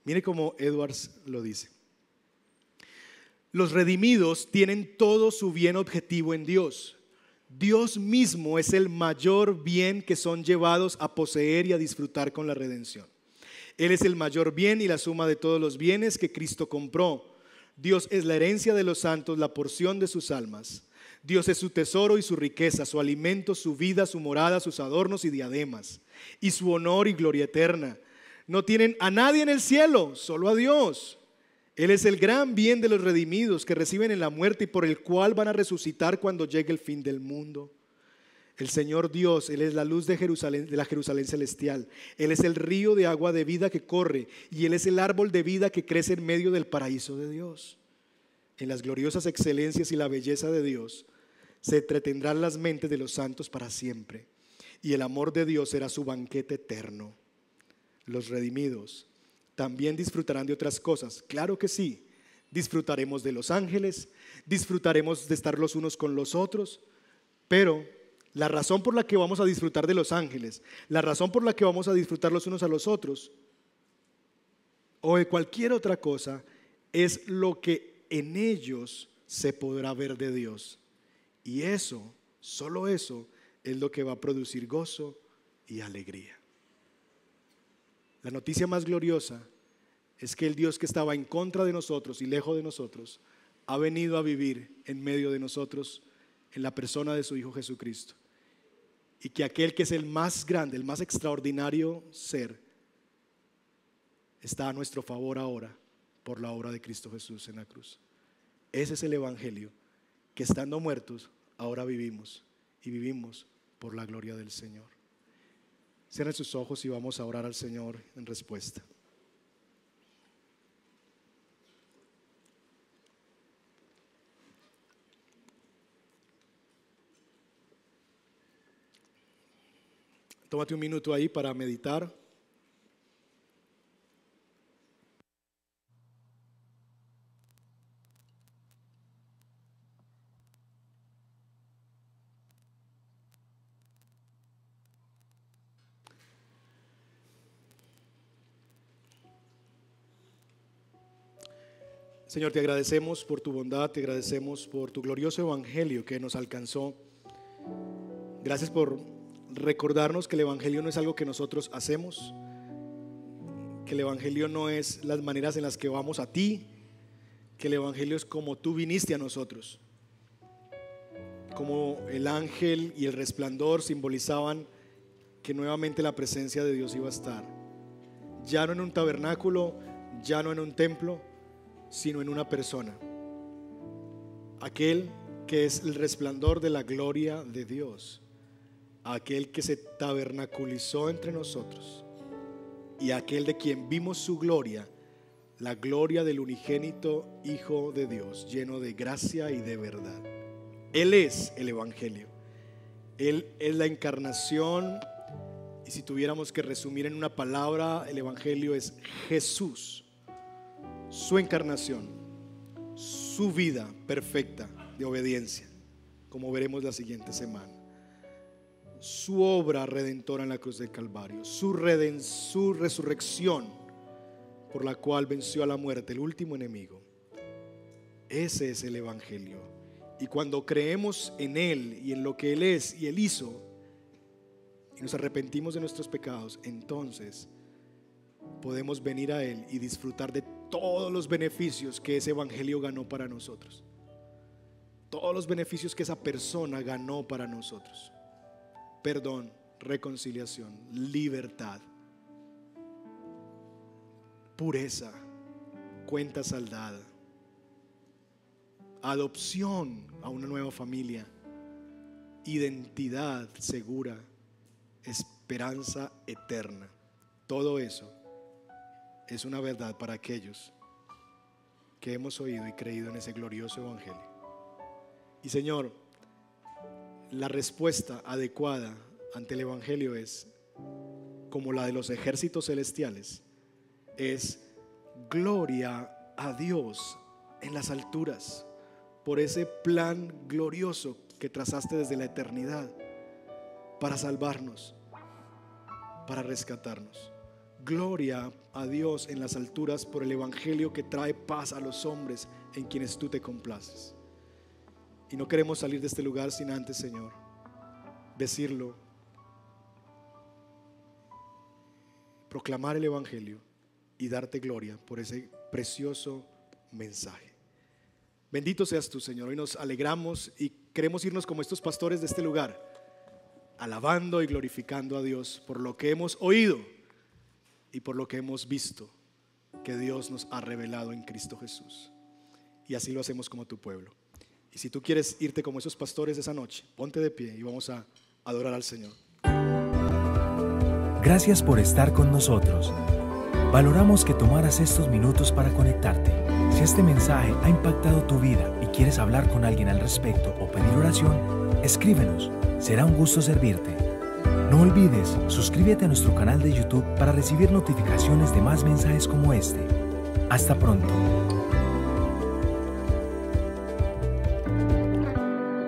Mire cómo Edwards lo dice. Los redimidos tienen todo su bien objetivo en Dios. Dios mismo es el mayor bien que son llevados a poseer y a disfrutar con la redención. Él es el mayor bien y la suma de todos los bienes que Cristo compró. Dios es la herencia de los santos, la porción de sus almas. Dios es su tesoro y su riqueza, su alimento, su vida, su morada, sus adornos y diademas, y su honor y gloria eterna. No tienen a nadie en el cielo, solo a Dios. Él es el gran bien de los redimidos que reciben en la muerte y por el cual van a resucitar cuando llegue el fin del mundo. El Señor Dios, Él es la luz de Jerusalén, de la Jerusalén celestial. Él es el río de agua de vida que corre y Él es el árbol de vida que crece en medio del paraíso de Dios. En las gloriosas excelencias y la belleza de Dios se entretendrán las mentes de los santos para siempre. Y el amor de Dios será su banquete eterno. Los redimidos también disfrutarán de otras cosas. Claro que sí. Disfrutaremos de los ángeles, disfrutaremos de estar los unos con los otros, pero la razón por la que vamos a disfrutar de los ángeles, la razón por la que vamos a disfrutar los unos a los otros, o de cualquier otra cosa, es lo que en ellos se podrá ver de Dios. Y eso, solo eso, es lo que va a producir gozo y alegría. La noticia más gloriosa es que el Dios que estaba en contra de nosotros y lejos de nosotros, ha venido a vivir en medio de nosotros en la persona de su Hijo Jesucristo y que aquel que es el más grande, el más extraordinario ser, está a nuestro favor ahora por la obra de Cristo Jesús en la cruz. Ese es el Evangelio, que estando muertos, ahora vivimos y vivimos por la gloria del Señor. Cierren sus ojos y vamos a orar al Señor en respuesta. Tómate un minuto ahí para meditar. Señor, te agradecemos por tu bondad, te agradecemos por tu glorioso evangelio que nos alcanzó. Gracias por recordarnos que el Evangelio no es algo que nosotros hacemos, que el Evangelio no es las maneras en las que vamos a ti, que el Evangelio es como tú viniste a nosotros, como el ángel y el resplandor simbolizaban que nuevamente la presencia de Dios iba a estar, ya no en un tabernáculo, ya no en un templo, sino en una persona, aquel que es el resplandor de la gloria de Dios aquel que se tabernaculizó entre nosotros y aquel de quien vimos su gloria, la gloria del unigénito Hijo de Dios, lleno de gracia y de verdad. Él es el Evangelio. Él es la encarnación. Y si tuviéramos que resumir en una palabra, el Evangelio es Jesús, su encarnación, su vida perfecta de obediencia, como veremos la siguiente semana su obra redentora en la cruz del Calvario, su, su resurrección por la cual venció a la muerte, el último enemigo. Ese es el Evangelio. Y cuando creemos en Él y en lo que Él es y Él hizo, y nos arrepentimos de nuestros pecados, entonces podemos venir a Él y disfrutar de todos los beneficios que ese Evangelio ganó para nosotros. todos los beneficios que esa persona ganó para nosotros. Perdón, reconciliación, libertad, pureza, cuenta saldada, adopción a una nueva familia, identidad segura, esperanza eterna. Todo eso es una verdad para aquellos que hemos oído y creído en ese glorioso Evangelio. Y Señor, la respuesta adecuada ante el Evangelio es, como la de los ejércitos celestiales, es gloria a Dios en las alturas por ese plan glorioso que trazaste desde la eternidad para salvarnos, para rescatarnos. Gloria a Dios en las alturas por el Evangelio que trae paz a los hombres en quienes tú te complaces. Y no queremos salir de este lugar sin antes, Señor, decirlo, proclamar el Evangelio y darte gloria por ese precioso mensaje. Bendito seas tú, Señor. Hoy nos alegramos y queremos irnos como estos pastores de este lugar, alabando y glorificando a Dios por lo que hemos oído y por lo que hemos visto que Dios nos ha revelado en Cristo Jesús. Y así lo hacemos como tu pueblo. Y si tú quieres irte como esos pastores esa noche, ponte de pie y vamos a adorar al Señor. Gracias por estar con nosotros. Valoramos que tomaras estos minutos para conectarte. Si este mensaje ha impactado tu vida y quieres hablar con alguien al respecto o pedir oración, escríbenos. Será un gusto servirte. No olvides, suscríbete a nuestro canal de YouTube para recibir notificaciones de más mensajes como este. Hasta pronto.